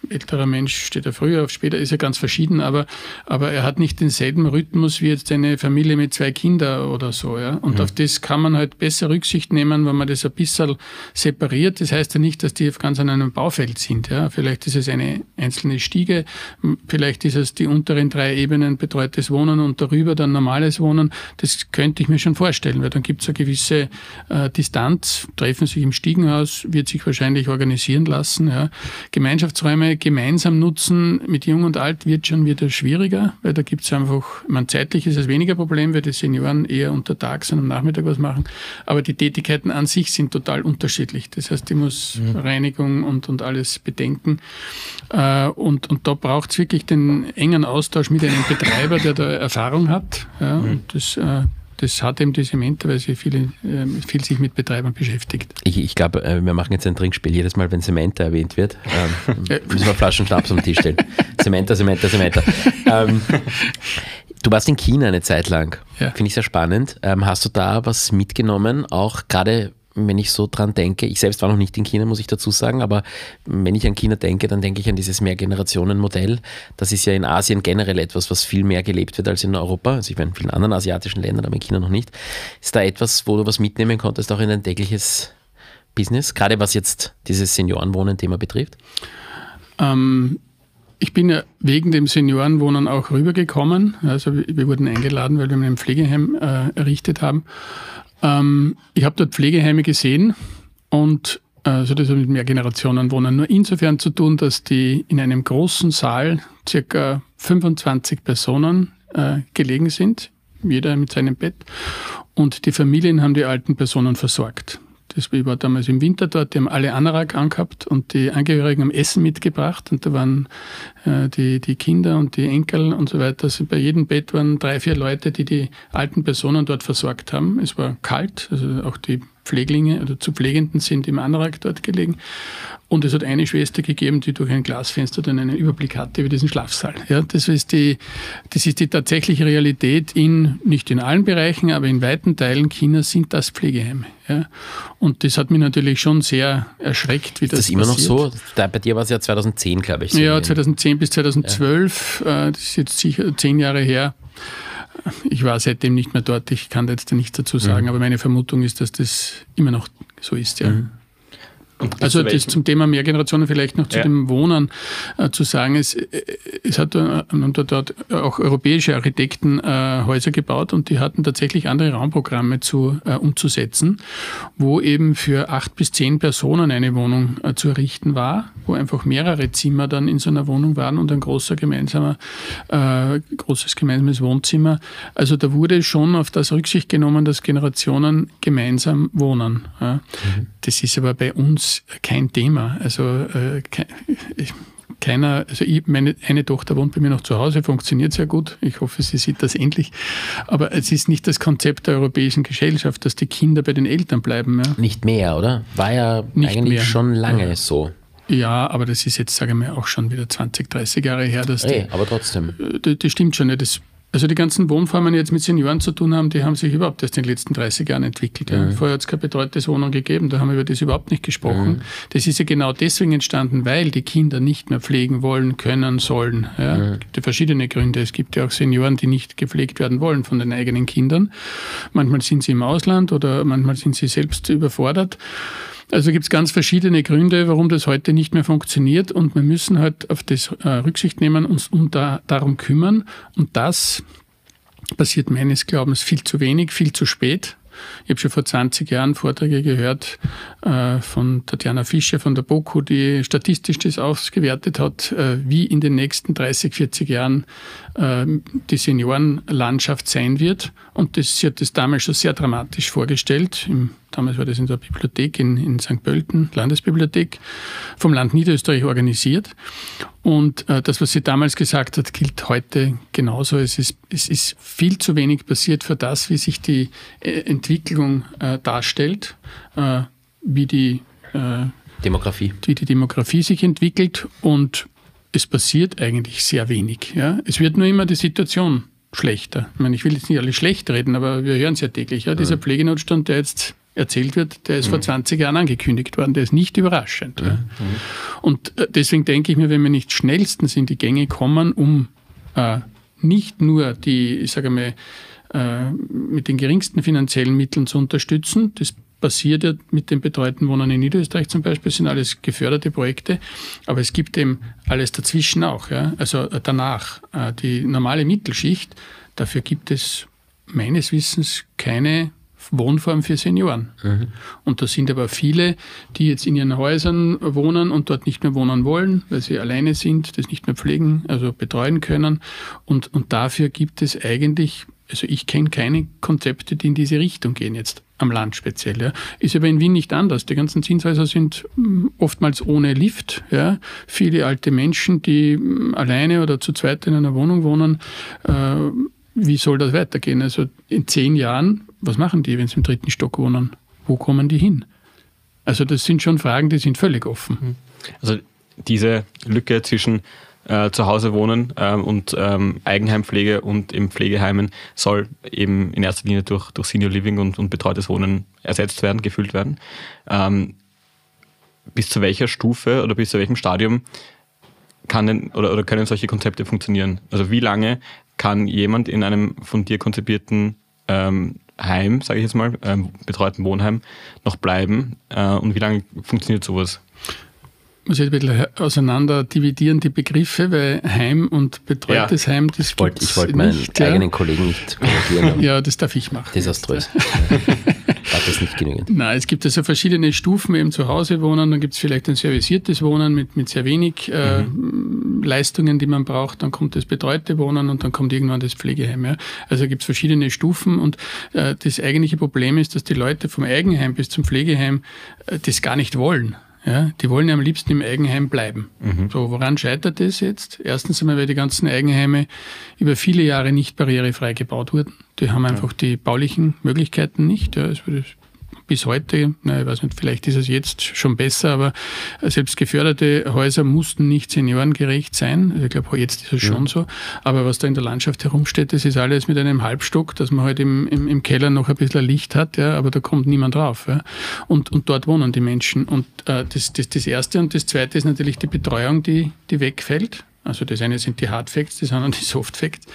älterer Mensch steht er früher auf, später ist er ganz verschieden, aber, aber er hat nicht denselben Rhythmus wie jetzt eine Familie mit zwei Kindern oder so. Ja? Und mhm. auf das kann man halt besser Rücksicht nehmen, wenn man das ein bisschen separiert. Das heißt ja nicht, dass die auf ganz an einem Baufeld sind. Ja? Vielleicht ist es eine einzelne Stiege, vielleicht ist es die unteren drei Ebenen betreutes Wohnen und darüber dann normales Wohnen. Das könnte ich mir schon vorstellen, weil dann gibt es eine gewisse äh, Distanz, treffen sich im Stiegenhaus, wird sich wahrscheinlich organisieren lassen. Ja? Gemeinschaftsräume gemeinsam nutzen mit Jung und Alt wird schon wieder schwieriger, weil da gibt es einfach, man zeitlich ist es weniger Problem, weil die Senioren eher unter Tag und am Nachmittag was machen. Aber die Tätigkeiten an sich sind total unterschiedlich. Das heißt, die muss mhm. Reinigung und, und alles bedenken. Äh, und, und da braucht es wirklich den engen Austausch mit einem Betreiber, der da Erfahrung hat. Ja, mhm. Und das äh, das hat eben die Cementa, weil sie viel, ähm, viel sich mit Betreibern beschäftigt. Ich, ich glaube, äh, wir machen jetzt ein Trinkspiel. Jedes Mal, wenn Cementa erwähnt wird, ähm, müssen wir Flaschen Schnaps am Tisch stellen. Cementa, Cementa, Cementa. Ähm, du warst in China eine Zeit lang. Ja. Finde ich sehr spannend. Ähm, hast du da was mitgenommen, auch gerade wenn ich so dran denke, ich selbst war noch nicht in China, muss ich dazu sagen, aber wenn ich an China denke, dann denke ich an dieses Mehrgenerationen-Modell. Das ist ja in Asien generell etwas, was viel mehr gelebt wird als in Europa. Also ich meine, in vielen anderen asiatischen Ländern, aber in China noch nicht. Ist da etwas, wo du was mitnehmen konntest, auch in dein tägliches Business, gerade was jetzt dieses Seniorenwohnen-Thema betrifft? Ähm, ich bin ja wegen dem Seniorenwohnen auch rübergekommen. Also wir wurden eingeladen, weil wir ein Pflegeheim äh, errichtet haben. Ähm, ich habe dort Pflegeheime gesehen und also das hat mit Mehrgenerationenwohnen nur insofern zu tun, dass die in einem großen Saal circa 25 Personen äh, gelegen sind, jeder mit seinem Bett. Und die Familien haben die alten Personen versorgt. Das, ich war damals im Winter dort, die haben alle Anorak angehabt und die Angehörigen haben Essen mitgebracht und da waren äh, die, die Kinder und die Enkel und so weiter. Also bei jedem Bett waren drei, vier Leute, die die alten Personen dort versorgt haben. Es war kalt, also auch die Pfleglinge oder zu Pflegenden sind im Anorak dort gelegen. Und es hat eine Schwester gegeben, die durch ein Glasfenster dann einen Überblick hatte über diesen Schlafsaal. Ja, das ist die, das ist die tatsächliche Realität in, nicht in allen Bereichen, aber in weiten Teilen Chinas sind das Pflegeheime. Ja. Und das hat mich natürlich schon sehr erschreckt, wie ist das, das immer passiert. noch so? Da, bei dir war es ja 2010, glaube ich. So ja, 2010 bis 2012. Ja. Äh, das ist jetzt sicher zehn Jahre her. Ich war seitdem nicht mehr dort, ich kann da jetzt nichts dazu sagen, mhm. aber meine Vermutung ist, dass das immer noch so ist, ja. Mhm. Also das zum Thema Mehrgenerationen vielleicht noch zu ja. dem Wohnen äh, zu sagen, es, äh, es hat äh, dort auch europäische Architekten äh, Häuser gebaut und die hatten tatsächlich andere Raumprogramme zu, äh, umzusetzen, wo eben für acht bis zehn Personen eine Wohnung äh, zu errichten war, wo einfach mehrere Zimmer dann in so einer Wohnung waren und ein großer gemeinsamer, großes gemeinsames Wohnzimmer. Also da wurde schon auf das Rücksicht genommen, dass Generationen gemeinsam wohnen. Ja. Mhm. Das ist aber bei uns kein Thema. Also äh, keiner, also ich, meine eine Tochter wohnt bei mir noch zu Hause, funktioniert sehr gut. Ich hoffe, sie sieht das endlich. Aber es ist nicht das Konzept der europäischen Gesellschaft, dass die Kinder bei den Eltern bleiben. Ja. Nicht mehr, oder? War ja nicht eigentlich mehr. schon lange ja. so. Ja, aber das ist jetzt, sage ich mal, auch schon wieder 20, 30 Jahre her. Dass hey, die, aber trotzdem. Äh, das, das stimmt schon. Ja. Das also die ganzen Wohnformen, die jetzt mit Senioren zu tun haben, die haben sich überhaupt erst in den letzten 30 Jahren entwickelt. Mhm. Vorher hat es keine betreutes Wohnung gegeben, da haben wir über das überhaupt nicht gesprochen. Mhm. Das ist ja genau deswegen entstanden, weil die Kinder nicht mehr pflegen wollen, können, sollen. Ja? Es gibt ja verschiedene Gründe. Es gibt ja auch Senioren, die nicht gepflegt werden wollen von den eigenen Kindern. Manchmal sind sie im Ausland oder manchmal sind sie selbst überfordert. Also gibt es ganz verschiedene Gründe, warum das heute nicht mehr funktioniert und wir müssen halt auf das äh, Rücksicht nehmen, uns da, darum kümmern und das passiert meines Glaubens viel zu wenig, viel zu spät. Ich habe schon vor 20 Jahren Vorträge gehört äh, von Tatjana Fischer von der BOKU, die statistisch das ausgewertet hat, äh, wie in den nächsten 30, 40 Jahren äh, die Seniorenlandschaft sein wird. Und das, sie hat das damals schon sehr dramatisch vorgestellt. Im, damals war das in der Bibliothek in, in St. Pölten, Landesbibliothek, vom Land Niederösterreich organisiert. Und äh, das, was sie damals gesagt hat, gilt heute genauso. Es ist, es ist viel zu wenig passiert für das, wie sich die äh, Entwicklung äh, darstellt, äh, wie die äh, Demografie. wie die Demografie sich entwickelt. Und es passiert eigentlich sehr wenig. Ja? Es wird nur immer die Situation schlechter. Ich meine, ich will jetzt nicht alles schlecht reden, aber wir hören es ja täglich. Ja? Dieser Pflegenotstand, der jetzt erzählt wird, der ist mhm. vor 20 Jahren angekündigt worden. Der ist nicht überraschend. Mhm. Ja? Und äh, deswegen denke ich mir, wenn wir nicht schnellstens in die Gänge kommen, um äh, nicht nur die, ich sage mal, äh, mit den geringsten finanziellen Mitteln zu unterstützen, das passiert ja mit den betreuten Wohnern in Niederösterreich zum Beispiel, sind alles geförderte Projekte, aber es gibt eben alles dazwischen auch. Ja? Also äh, danach, äh, die normale Mittelschicht, dafür gibt es meines Wissens keine Wohnform für Senioren. Mhm. Und da sind aber viele, die jetzt in ihren Häusern wohnen und dort nicht mehr wohnen wollen, weil sie alleine sind, das nicht mehr pflegen, also betreuen können. Und, und dafür gibt es eigentlich also ich kenne keine Konzepte, die in diese Richtung gehen jetzt am Land speziell. Ja. Ist aber in Wien nicht anders. Die ganzen Zinshäuser sind hm, oftmals ohne Lift. Ja. Viele alte Menschen, die hm, alleine oder zu zweit in einer Wohnung wohnen. Äh, wie soll das weitergehen? Also in zehn Jahren, was machen die, wenn sie im dritten Stock wohnen? Wo kommen die hin? Also das sind schon Fragen, die sind völlig offen. Also diese Lücke zwischen äh, zu wohnen ähm, und ähm, Eigenheimpflege und im Pflegeheimen soll eben in erster Linie durch, durch Senior Living und, und betreutes Wohnen ersetzt werden, gefüllt werden. Ähm, bis zu welcher Stufe oder bis zu welchem Stadium kann denn, oder, oder können solche Konzepte funktionieren? Also wie lange kann jemand in einem von dir konzipierten ähm, Heim, sage ich jetzt mal, ähm, betreuten Wohnheim noch bleiben äh, und wie lange funktioniert sowas? muss ich ein bisschen auseinander dividieren, die Begriffe, weil Heim und betreutes ja. Heim, das Ich wollte wollt meinen nicht, eigenen ja. Kollegen nicht korrigieren. ja, das darf ich machen. Desaströs. War das nicht genügend? Nein, es gibt also verschiedene Stufen, eben zu Hause wohnen, dann gibt es vielleicht ein serviciertes Wohnen mit, mit sehr wenig äh, mhm. Leistungen, die man braucht, dann kommt das betreute Wohnen und dann kommt irgendwann das Pflegeheim. Ja. Also gibt es verschiedene Stufen und äh, das eigentliche Problem ist, dass die Leute vom Eigenheim bis zum Pflegeheim äh, das gar nicht wollen. Ja, die wollen ja am liebsten im Eigenheim bleiben. Mhm. So, woran scheitert das jetzt? Erstens einmal, weil die ganzen Eigenheime über viele Jahre nicht barrierefrei gebaut wurden. Die haben einfach ja. die baulichen Möglichkeiten nicht. Ja, es bis heute, na, ich weiß nicht, vielleicht ist es jetzt schon besser, aber selbst geförderte Häuser mussten nicht seniorengerecht sein. Also ich glaube, jetzt ist es schon ja. so. Aber was da in der Landschaft herumsteht, das ist alles mit einem Halbstock, dass man halt im, im, im Keller noch ein bisschen Licht hat, ja, aber da kommt niemand drauf. Ja. Und, und dort wohnen die Menschen. Und äh, das, das, das Erste und das Zweite ist natürlich die Betreuung, die, die wegfällt. Also das eine sind die Hard Facts, das andere die Soft Facts.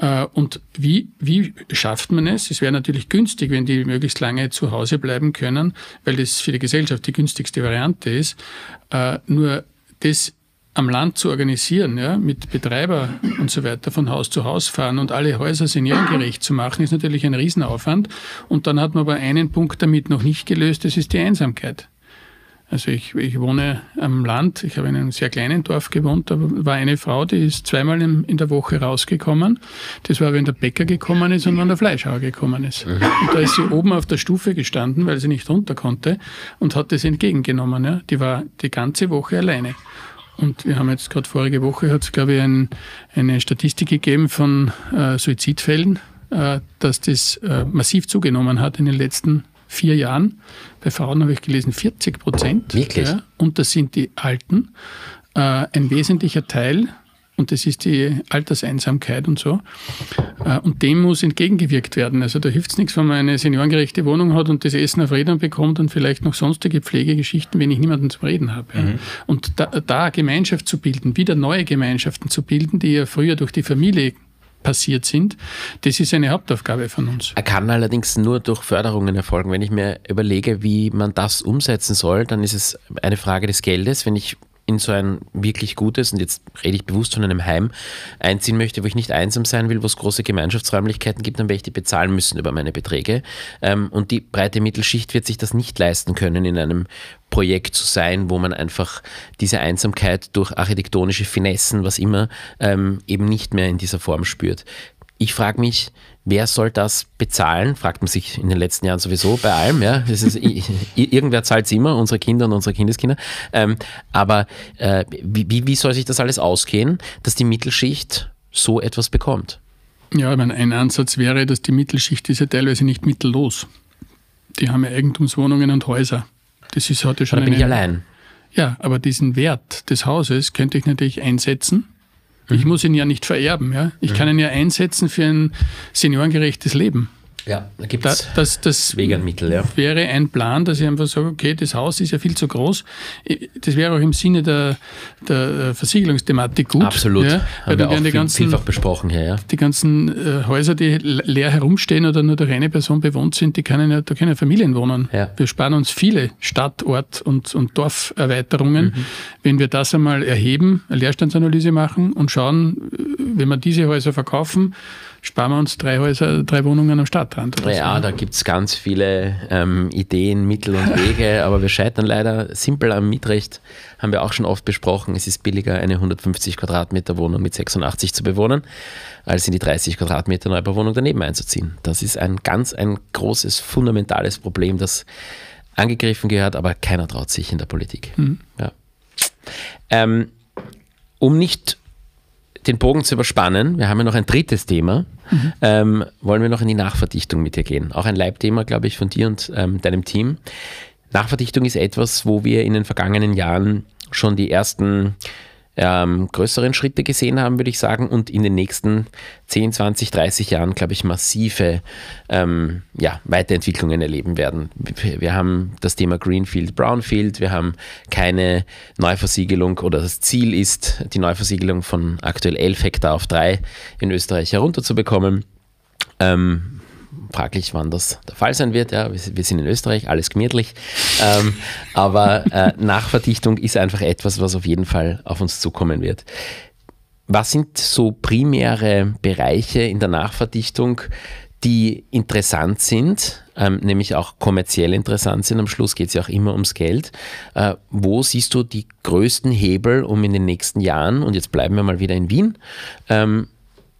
Äh, und wie, wie schafft man es? Es wäre natürlich günstig, wenn die möglichst lange zu Hause bleiben können, weil das für die Gesellschaft die günstigste Variante ist. Äh, nur das am Land zu organisieren, ja, mit Betreiber und so weiter von Haus zu Haus fahren und alle Häuser seniorengerecht zu machen, ist natürlich ein Riesenaufwand. Und dann hat man aber einen Punkt damit noch nicht gelöst, das ist die Einsamkeit. Also ich, ich wohne am Land, ich habe in einem sehr kleinen Dorf gewohnt, da war eine Frau, die ist zweimal in, in der Woche rausgekommen. Das war, wenn der Bäcker gekommen ist und wenn der Fleischhauer gekommen ist. Mhm. Und da ist sie oben auf der Stufe gestanden, weil sie nicht runter konnte und hat das entgegengenommen. Ja. Die war die ganze Woche alleine. Und wir haben jetzt gerade vorige Woche, hat es glaube ich ein, eine Statistik gegeben von äh, Suizidfällen, äh, dass das äh, massiv zugenommen hat in den letzten vier Jahren. Bei Frauen habe ich gelesen 40 Prozent. Wirklich? Ja, und das sind die Alten. Äh, ein wesentlicher Teil, und das ist die Alterseinsamkeit und so. Äh, und dem muss entgegengewirkt werden. Also da hilft es nichts, wenn man eine seniorengerechte Wohnung hat und das Essen auf Rädern bekommt und vielleicht noch sonstige Pflegegeschichten, wenn ich niemanden zum Reden habe. Ja. Mhm. Und da, da Gemeinschaft zu bilden, wieder neue Gemeinschaften zu bilden, die ja früher durch die Familie passiert sind. Das ist eine Hauptaufgabe von uns. Er kann allerdings nur durch Förderungen erfolgen. Wenn ich mir überlege, wie man das umsetzen soll, dann ist es eine Frage des Geldes. Wenn ich in so ein wirklich gutes, und jetzt rede ich bewusst von einem Heim, einziehen möchte, wo ich nicht einsam sein will, wo es große Gemeinschaftsräumlichkeiten gibt, dann werde ich die bezahlen müssen über meine Beträge. Ähm, und die breite Mittelschicht wird sich das nicht leisten können, in einem Projekt zu sein, wo man einfach diese Einsamkeit durch architektonische Finessen, was immer, ähm, eben nicht mehr in dieser Form spürt. Ich frage mich, wer soll das bezahlen? Fragt man sich in den letzten Jahren sowieso bei allem. Ja? Ist, irgendwer zahlt es immer, unsere Kinder und unsere Kindeskinder. Ähm, aber äh, wie, wie soll sich das alles ausgehen, dass die Mittelschicht so etwas bekommt? Ja, ich meine, ein Ansatz wäre, dass die Mittelschicht ist ja teilweise nicht mittellos. Die haben ja Eigentumswohnungen und Häuser. Das ist heute schon. Da bin eine, ich allein. Ja, aber diesen Wert des Hauses könnte ich natürlich einsetzen ich muss ihn ja nicht vererben. Ja? Ich mhm. kann ihn ja einsetzen für ein seniorengerechtes Leben. Ja, da gibt es das, das Wegenmittel, ja. wäre ein Plan, dass ich einfach sage, okay, das Haus ist ja viel zu groß. Das wäre auch im Sinne der, der Versiegelungsthematik gut. Absolut. Ja, weil dann werden die ganzen, vielfach besprochen hier, ja. Die ganzen äh, Häuser, die leer herumstehen oder nur durch eine Person bewohnt sind, die können ja, da können ja Familien wohnen. Ja. Wir sparen uns viele Stadt-, Ort- und, und Dorferweiterungen, mhm. wenn wir das einmal erheben, eine Leerstandsanalyse machen und schauen, äh, wenn wir diese Häuser verkaufen, sparen wir uns drei Häuser, drei Wohnungen am Stadtrand. ja, so. da gibt es ganz viele ähm, Ideen, Mittel und Wege, aber wir scheitern leider simpel am Mietrecht, haben wir auch schon oft besprochen. Es ist billiger, eine 150 Quadratmeter Wohnung mit 86 zu bewohnen, als in die 30 Quadratmeter Neubauwohnung daneben einzuziehen. Das ist ein ganz ein großes, fundamentales Problem, das angegriffen gehört, aber keiner traut sich in der Politik. Mhm. Ja. Ähm, um nicht den Bogen zu überspannen, wir haben ja noch ein drittes Thema, mhm. ähm, wollen wir noch in die Nachverdichtung mit dir gehen. Auch ein Leibthema, glaube ich, von dir und ähm, deinem Team. Nachverdichtung ist etwas, wo wir in den vergangenen Jahren schon die ersten ähm, größeren Schritte gesehen haben, würde ich sagen, und in den nächsten 10, 20, 30 Jahren, glaube ich, massive ähm, ja, Weiterentwicklungen erleben werden. Wir, haben das Thema Greenfield, Brownfield, wir haben keine Neuversiegelung oder das Ziel ist, die Neuversiegelung von aktuell 11 Hektar auf 3 in Österreich herunterzubekommen. Ähm, fraglich, wann das der Fall sein wird. Ja, wir, sind in Österreich, alles gemütlich. Ähm, aber äh, Nachverdichtung ist einfach etwas, was auf jeden Fall auf uns zukommen wird. Was sind so primäre Bereiche in der Nachverdichtung, die interessant sind, ähm, nämlich auch kommerziell interessant sind. Am Schluss geht es ja auch immer ums Geld. Äh, wo siehst du die größten Hebel, um in den nächsten Jahren, und jetzt bleiben wir mal wieder in Wien, ähm,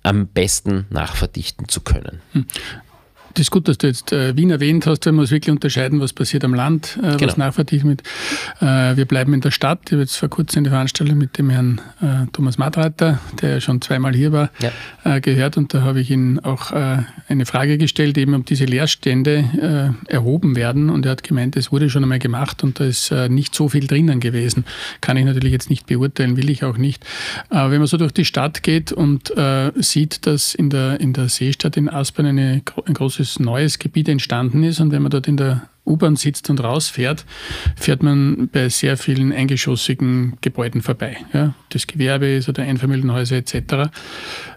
am besten nachverdichten zu können? Das ist gut, dass du jetzt äh, Wien erwähnt hast. Man muss wirklich unterscheiden, was passiert am Land, äh, genau. was nachverdichtet wird. Äh, wir bleiben in der Stadt. Ich habe jetzt vor kurzem eine Veranstaltung mit dem Herrn äh, Thomas Madreiter, der ja schon zweimal hier war, ja. Äh, gehört. Und da habe ich ihn auch äh, eine Frage gestellt, eben ob diese Leerstände erhoben werden. Und er hat gemeint, es wurde schon einmal gemacht und da ist nicht so viel drinnen gewesen. Kann ich natürlich jetzt nicht beurteilen, will ich auch nicht. Aber wenn man so durch die Stadt geht und sieht, dass in der, in der Seestadt in Aspern eine, ein großes großes neues Gebiet entstanden ist. Und wenn man dort in der U-Bahn sitzt und rausfährt, fährt man bei sehr vielen eingeschossigen Gebäuden vorbei. Ja, das Gewerbe ist oder Einfamilienhäuser etc.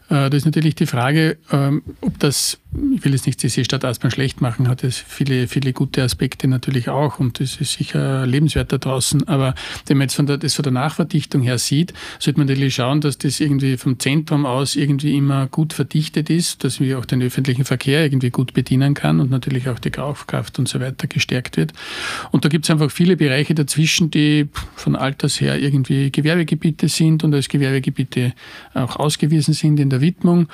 Äh, das ist natürlich die Frage, ähm, ob das, ich will jetzt nicht die Seestadt Aspern schlecht machen, hat es viele, viele gute Aspekte natürlich auch und das ist sicher lebenswert da draußen. Aber wenn man jetzt von der, das von der Nachverdichtung her sieht, sollte man natürlich schauen, dass das irgendwie vom Zentrum aus irgendwie immer gut verdichtet ist, dass wir auch den öffentlichen Verkehr irgendwie gut bedienen kann und natürlich auch die Kaufkraft und so weiter gestärkt wird. Und da gibt es einfach viele Bereiche dazwischen, die von Alters her irgendwie Gewerbegebiete sind und als Gewerbegebiete auch ausgewiesen sind in der Widmung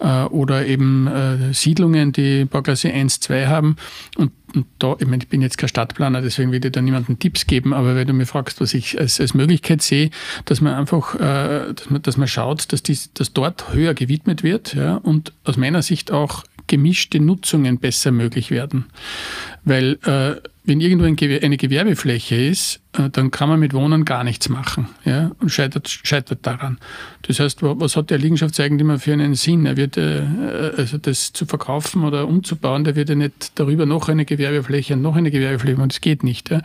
äh, oder eben äh, Siedlungen, die Bauklasse 1, 2 haben. Und, und da, ich meine, ich bin jetzt kein Stadtplaner, deswegen will ich da niemanden Tipps geben, aber wenn du mir fragst, was ich als, als Möglichkeit sehe, dass man einfach, äh, dass, man, dass man schaut, dass, dies, dass dort höher gewidmet wird ja, und aus meiner Sicht auch gemischte Nutzungen besser möglich werden. Weil äh, wenn irgendwo eine Gewerbefläche ist, äh, dann kann man mit Wohnen gar nichts machen ja, und scheitert, scheitert daran. Das heißt, was hat der Liegenschaftseigentümer für einen Sinn? Er wird, äh, also das zu verkaufen oder umzubauen, der wird ja nicht darüber noch eine Gewerbefläche und noch eine Gewerbefläche, und das geht nicht. Ja.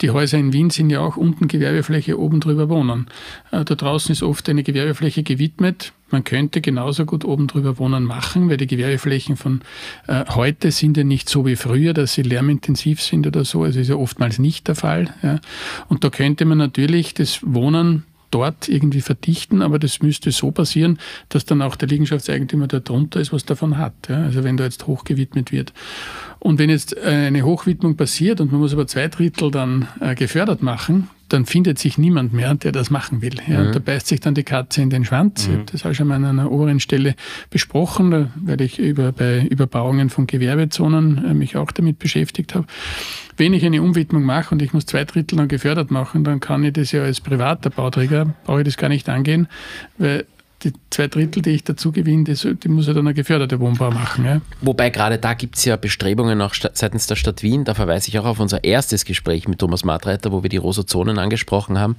Die Häuser in Wien sind ja auch unten Gewerbefläche, oben drüber wohnen. Äh, da draußen ist oft eine Gewerbefläche gewidmet. Man könnte genauso gut oben drüber wohnen machen, weil die Gewerbeflächen von äh, heute sind ja nicht so wie früher, dass sie lärmintensiv sind oder so. Also ist ja oftmals nicht der Fall. Ja. Und da könnte man natürlich das Wohnen dort irgendwie verdichten, aber das müsste so passieren, dass dann auch der Liegenschaftseigentümer da drunter ist, was davon hat. Ja? Also wenn da jetzt hochgewidmet wird. Und wenn jetzt eine Hochwidmung passiert und man muss aber zwei Drittel dann äh, gefördert machen, dann findet sich niemand mehr, der das machen will. Ja, mhm. Da beißt sich dann die Katze in den Schwanz. Mhm. Ich habe das auch schon mal an einer oberen Stelle besprochen, weil ich über, bei Überbauungen von Gewerbezonen äh, mich auch damit beschäftigt habe. Wenn ich eine Umwidmung mache und ich muss zwei Drittel dann gefördert machen, dann kann ich das ja als privater Bauträger, brauche ich das gar nicht angehen, weil die zwei Drittel, die ich dazu gewinne, die, die muss ja dann eine geförderte Wohnbau machen. Ja. Wobei gerade da gibt es ja Bestrebungen auch seitens der Stadt Wien, da verweise ich auch auf unser erstes Gespräch mit Thomas Martreiter, wo wir die Rosa Zonen angesprochen haben,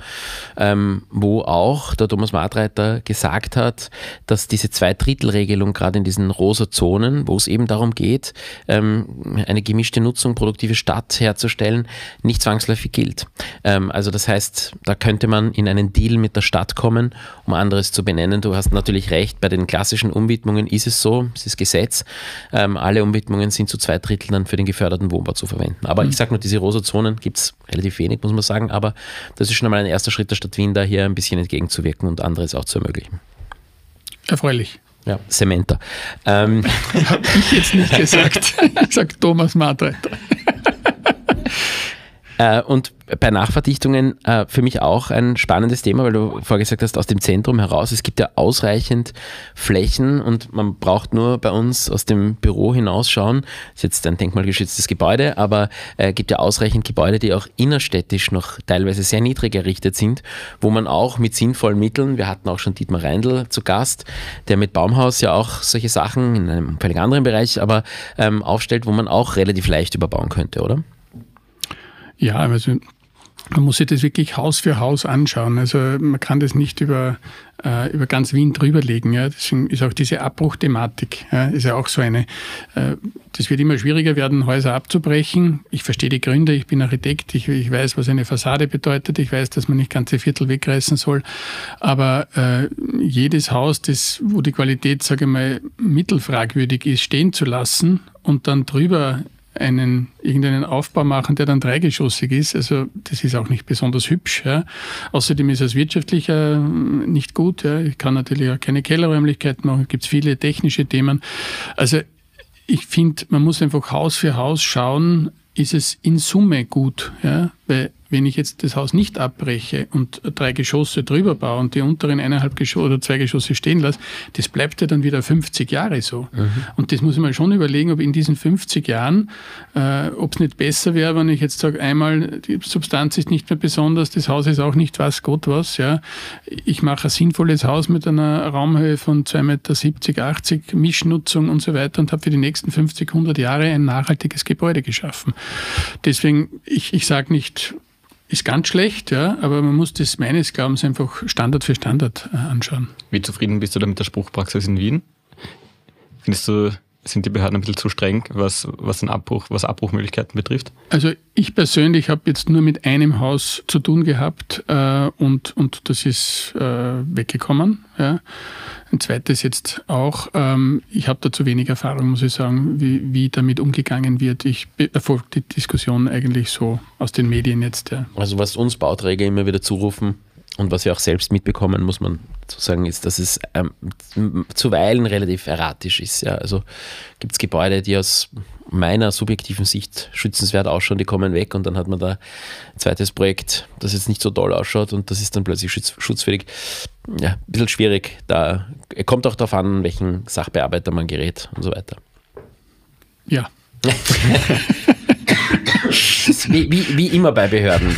ähm, wo auch der Thomas Martreiter gesagt hat, dass diese Zwei-Drittel-Regelung gerade in diesen Rosa Zonen, wo es eben darum geht, ähm, eine gemischte Nutzung, produktive Stadt herzustellen, nicht zwangsläufig gilt. Ähm, also das heißt, da könnte man in einen Deal mit der Stadt kommen, um anderes zu benennen du hast natürlich recht, bei den klassischen Umwidmungen ist es so, es ist Gesetz, ähm, alle Umwidmungen sind zu zwei Drittel dann für den geförderten Wohnbau zu verwenden. Aber mhm. ich sage nur, diese rosa Zonen gibt es relativ wenig, muss man sagen, aber das ist schon einmal ein erster Schritt der Stadt Wien, da hier ein bisschen entgegenzuwirken und anderes auch zu ermöglichen. Erfreulich. Ja, Cementa. Ähm. Habe ich jetzt nicht gesagt. Ich sage Thomas Martreiter. Äh, und bei Nachverdichtungen äh, für mich auch ein spannendes Thema, weil du vorgesagt hast, aus dem Zentrum heraus, es gibt ja ausreichend Flächen und man braucht nur bei uns aus dem Büro hinausschauen. Ist jetzt ein denkmalgeschütztes Gebäude, aber es äh, gibt ja ausreichend Gebäude, die auch innerstädtisch noch teilweise sehr niedrig errichtet sind, wo man auch mit sinnvollen Mitteln, wir hatten auch schon Dietmar Reindl zu Gast, der mit Baumhaus ja auch solche Sachen in einem völlig anderen Bereich aber ähm, aufstellt, wo man auch relativ leicht überbauen könnte, oder? Ja, also man muss sich das wirklich Haus für Haus anschauen. Also man kann das nicht über, äh, über ganz Wien drüberlegen. Ja. Deswegen ist auch diese Abbruchthematik, ja, ist ja auch so eine. Äh, das wird immer schwieriger werden, Häuser abzubrechen. Ich verstehe die Gründe, ich bin Architekt, ich, ich weiß, was eine Fassade bedeutet, ich weiß, dass man nicht ganze Viertel wegreißen soll. Aber äh, jedes Haus, das, wo die Qualität, sage ich mal, mittelfragwürdig ist, stehen zu lassen und dann drüber einen, irgendeinen Aufbau machen, der dann dreigeschossig ist. Also das ist auch nicht besonders hübsch. Ja. Außerdem ist es wirtschaftlicher hm, nicht gut. Ja. Ich kann natürlich auch keine Kellerräumlichkeiten machen. Es gibt viele technische Themen. Also ich finde, man muss einfach Haus für Haus schauen, ist es in Summe gut. Ja? Weil wenn ich jetzt das Haus nicht abbreche und drei Geschosse drüber baue und die unteren eineinhalb Geschosse oder zwei Geschosse stehen lasse, das bleibt ja dann wieder 50 Jahre so. Mhm. Und das muss ich mal schon überlegen, ob in diesen 50 Jahren, äh, ob es nicht besser wäre, wenn ich jetzt sage, einmal, die Substanz ist nicht mehr besonders, das Haus ist auch nicht was Gott was. Ja. Ich mache ein sinnvolles Haus mit einer Raumhöhe von 2,70 Meter, 80, Mischnutzung und so weiter und habe für die nächsten 50, 100 Jahre ein nachhaltiges Gebäude geschaffen. Deswegen, ich, ich sage nicht, ist ganz schlecht, ja, aber man muss das meines Glaubens einfach Standard für Standard äh, anschauen. Wie zufrieden bist du da mit der Spruchpraxis in Wien? Findest du, sind die Behörden ein bisschen zu streng, was, was, den Abbruch, was Abbruchmöglichkeiten betrifft? Also ich persönlich habe jetzt nur mit einem Haus zu tun gehabt äh, und, und das ist äh, weggekommen. Ja. Ein zweites jetzt auch. Ähm, ich habe da zu wenig Erfahrung, muss ich sagen, wie, wie damit umgegangen wird. Ich erfolge die Diskussion eigentlich so aus den Medien jetzt. Ja. Also was uns Bauträger immer wieder zurufen, und was wir auch selbst mitbekommen, muss man so sagen, ist, dass es ähm, zuweilen relativ erratisch ist. Ja. Also gibt es Gebäude, die aus meiner subjektiven Sicht schützenswert ausschauen, die kommen weg und dann hat man da ein zweites Projekt, das jetzt nicht so toll ausschaut und das ist dann plötzlich schutz, schutzfähig. Ja, ein bisschen schwierig. Da kommt auch darauf an, welchen Sachbearbeiter man gerät und so weiter. Ja. wie, wie, wie immer bei Behörden.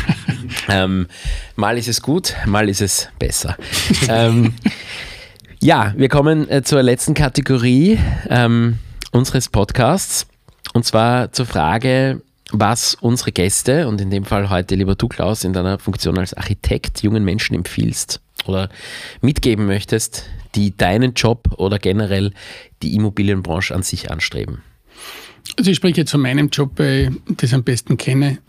Ähm, mal ist es gut, mal ist es besser. ähm, ja, wir kommen äh, zur letzten Kategorie ähm, unseres Podcasts und zwar zur Frage, was unsere Gäste und in dem Fall heute lieber du Klaus in deiner Funktion als Architekt jungen Menschen empfiehlst oder mitgeben möchtest, die deinen Job oder generell die Immobilienbranche an sich anstreben. Also ich spreche jetzt von meinem Job, weil ich das am besten kenne.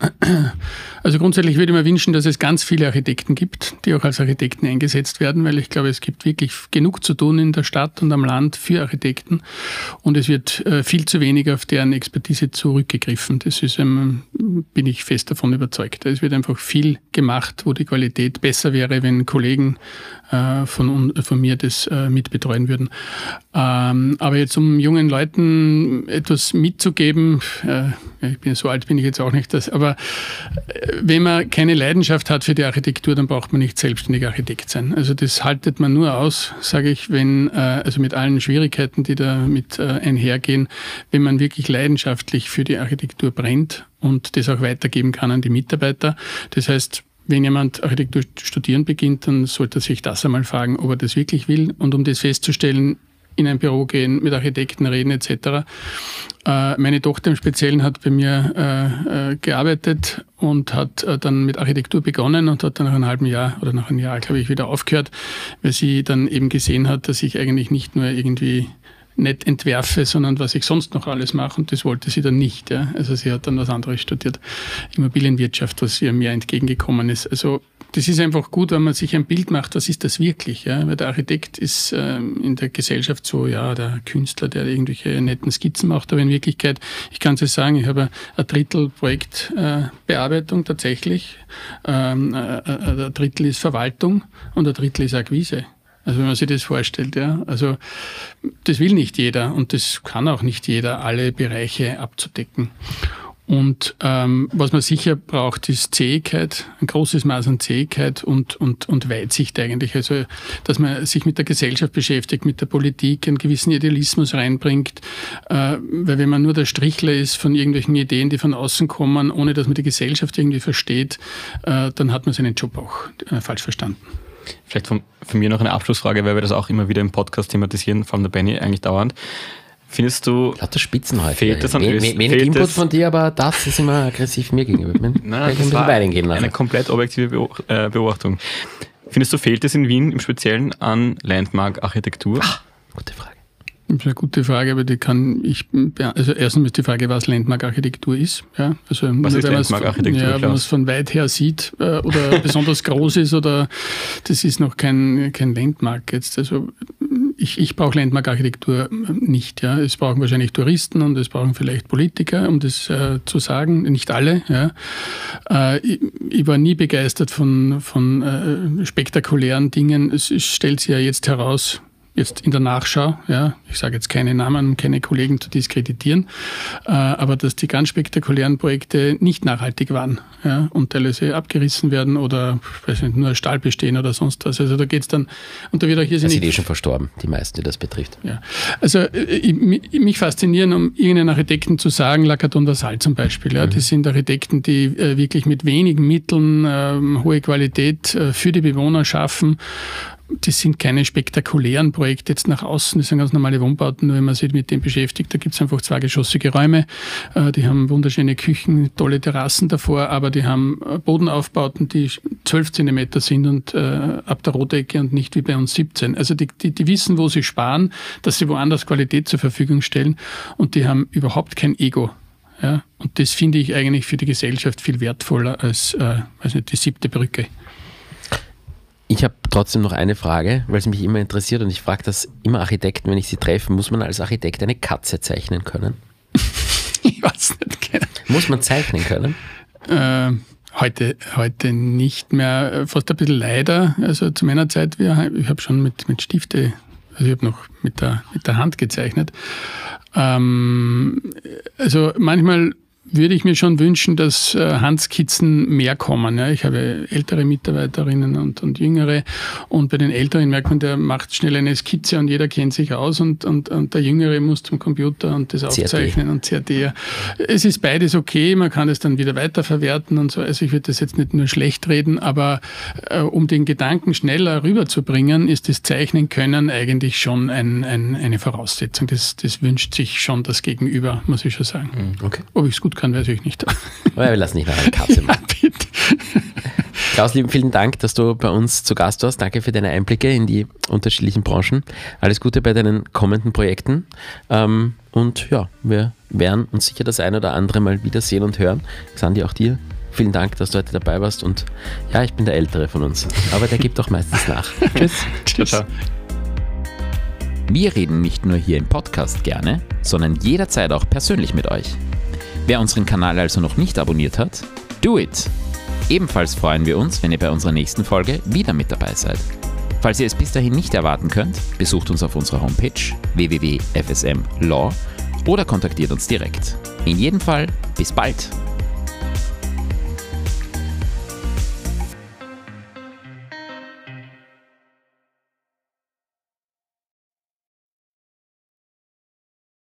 Also grundsätzlich würde ich mir wünschen, dass es ganz viele Architekten gibt, die auch als Architekten eingesetzt werden, weil ich glaube, es gibt wirklich genug zu tun in der Stadt und am Land für Architekten und es wird äh, viel zu wenig auf deren Expertise zurückgegriffen. Das ist, ähm, bin ich fest davon überzeugt. Es wird einfach viel gemacht, wo die Qualität besser wäre, wenn Kollegen äh, von, von mir das äh, mitbetreuen würden. Ähm, aber jetzt um jungen Leuten etwas mitzugeben, äh, ich bin so alt bin ich jetzt auch nicht, das, aber wenn man keine Leidenschaft hat für die Architektur, dann braucht man nicht selbstständig Architekt sein. Also das haltet man nur aus, sage ich, wenn, also mit allen Schwierigkeiten, die damit einhergehen, wenn man wirklich leidenschaftlich für die Architektur brennt und das auch weitergeben kann an die Mitarbeiter. Das heißt, wenn jemand Architektur studieren beginnt, dann sollte er sich das einmal fragen, ob er das wirklich will. Und um das festzustellen, in ein Büro gehen, mit Architekten reden etc. Äh, meine Tochter im Speziellen hat bei mir äh, äh, gearbeitet und hat dann mit Architektur begonnen und hat dann nach einem halben Jahr oder nach einem Jahr, glaube ich, wieder aufgehört, weil sie dann eben gesehen hat, dass ich eigentlich nicht nur irgendwie nicht entwerfe, sondern was ich sonst noch alles mache. Und das wollte sie dann nicht. Ja. Also sie hat dann was anderes studiert, Immobilienwirtschaft, was ihr mehr entgegengekommen ist. Also das ist einfach gut, wenn man sich ein Bild macht, was ist das wirklich? Ja? Weil der Architekt ist ähm, in der Gesellschaft so, ja, der Künstler, der irgendwelche netten Skizzen macht, aber in Wirklichkeit, ich kann es sagen, ich habe ein Drittel Projektbearbeitung äh, tatsächlich, ähm, äh, äh, ein Drittel ist Verwaltung und ein Drittel ist Akquise. Also wenn man sich das vorstellt, ja. Also das will nicht jeder und das kann auch nicht jeder, alle Bereiche abzudecken. Und ähm, was man sicher braucht, ist Zähigkeit, ein großes Maß an Zähigkeit und, und, und Weitsicht eigentlich. Also, dass man sich mit der Gesellschaft beschäftigt, mit der Politik, einen gewissen Idealismus reinbringt. Äh, weil wenn man nur der Strichler ist von irgendwelchen Ideen, die von außen kommen, ohne dass man die Gesellschaft irgendwie versteht, äh, dann hat man seinen Job auch äh, falsch verstanden. Vielleicht von, von, mir noch eine Abschlussfrage, weil wir das auch immer wieder im Podcast thematisieren, vor allem der Benny eigentlich dauernd. Findest du. Lauter Spitzen heute. Fehlt das an We Wenig Input von dir, aber das ist immer aggressiv mir gegenüber. Nein, das war eine komplett objektive äh, Beobachtung. Findest du, fehlt es in Wien im Speziellen an Landmark-Architektur? Ah, gute Frage. Das ist eine gute Frage, aber die kann ich, also erstens ist die Frage, was Landmark-Architektur ist. Ja, also was ist Landmark-Architektur? Ja, wenn man es von weit her sieht äh, oder besonders groß ist oder das ist noch kein, kein Landmark jetzt. Also ich, ich brauche Landmark-Architektur nicht. Ja. Es brauchen wahrscheinlich Touristen und es brauchen vielleicht Politiker, um das äh, zu sagen. Nicht alle. Ja. Äh, ich, ich, war nie begeistert von, von äh, spektakulären Dingen. Es, es stellt sich ja jetzt heraus, jetzt in der Nachschau, ja, ich sage jetzt keine Namen, um keine Kollegen zu diskreditieren, äh, aber dass die ganz spektakulären Projekte nicht nachhaltig waren ja, und teilweise abgerissen werden oder weiß nicht, nur Stahl bestehen oder sonst was. Also da geht es dann, und da wird auch hier sind eh schon verstorben, die meisten, die das betrifft. Ja. Also äh, ich, mich faszinieren, um irgendeinen Architekten zu sagen, Lacaton Vasal zum Beispiel. Ja, mhm. Das sind Architekten, die äh, wirklich mit wenigen Mitteln äh, hohe Qualität äh, für die Bewohner schaffen das sind keine spektakulären Projekte jetzt nach außen, das sind ganz normale Wohnbauten, nur wenn man sich mit dem beschäftigt, da gibt es einfach zweigeschossige Räume, äh, die haben wunderschöne Küchen, tolle Terrassen davor, aber die haben äh, Bodenaufbauten, die 12 Zentimeter sind und äh, ab der Rotecke und nicht wie bei uns 17. Also die, die, die wissen, wo sie sparen, dass sie woanders Qualität zur Verfügung stellen und die haben überhaupt kein Ego. Ja, und das finde ich eigentlich für die Gesellschaft viel wertvoller als äh, nicht, die siebte Brücke. Ich habe trotzdem noch eine Frage, weil es mich immer interessiert und ich frage das immer Architekten, wenn ich sie treffe. Muss man als Architekt eine Katze zeichnen können? ich weiß nicht. Genau. Muss man zeichnen können? Äh, heute, heute nicht mehr, fast ein bisschen leider. Also zu meiner Zeit, ich habe schon mit, mit Stifte, also ich habe noch mit der, mit der Hand gezeichnet. Ähm, also manchmal würde ich mir schon wünschen, dass äh, Handskizzen mehr kommen. Ja. Ich habe ältere Mitarbeiterinnen und, und jüngere und bei den Älteren merkt man, der macht schnell eine Skizze und jeder kennt sich aus und, und, und der Jüngere muss zum Computer und das aufzeichnen und CAD. Es ist beides okay, man kann es dann wieder weiterverwerten und so. Also ich würde das jetzt nicht nur schlecht reden, aber äh, um den Gedanken schneller rüberzubringen, ist das Zeichnen können eigentlich schon ein, ein, eine Voraussetzung. Das, das wünscht sich schon das Gegenüber, muss ich schon sagen. Mhm, okay. Ob ich es gut kann, weiß ich nicht. Aber wir lassen nicht nach einer Katze machen. Ja, Klaus, lieben vielen Dank, dass du bei uns zu Gast warst. Danke für deine Einblicke in die unterschiedlichen Branchen. Alles Gute bei deinen kommenden Projekten. Ähm, und ja, wir werden uns sicher das ein oder andere mal wiedersehen und hören. Xandi, auch dir. Vielen Dank, dass du heute dabei warst. Und ja, ich bin der Ältere von uns. Aber der gibt auch meistens nach. Tschüss. Tschüss. Ciao. Wir reden nicht nur hier im Podcast gerne, sondern jederzeit auch persönlich mit euch. Wer unseren Kanal also noch nicht abonniert hat, do it! Ebenfalls freuen wir uns, wenn ihr bei unserer nächsten Folge wieder mit dabei seid. Falls ihr es bis dahin nicht erwarten könnt, besucht uns auf unserer Homepage www.fsmlaw oder kontaktiert uns direkt. In jedem Fall, bis bald!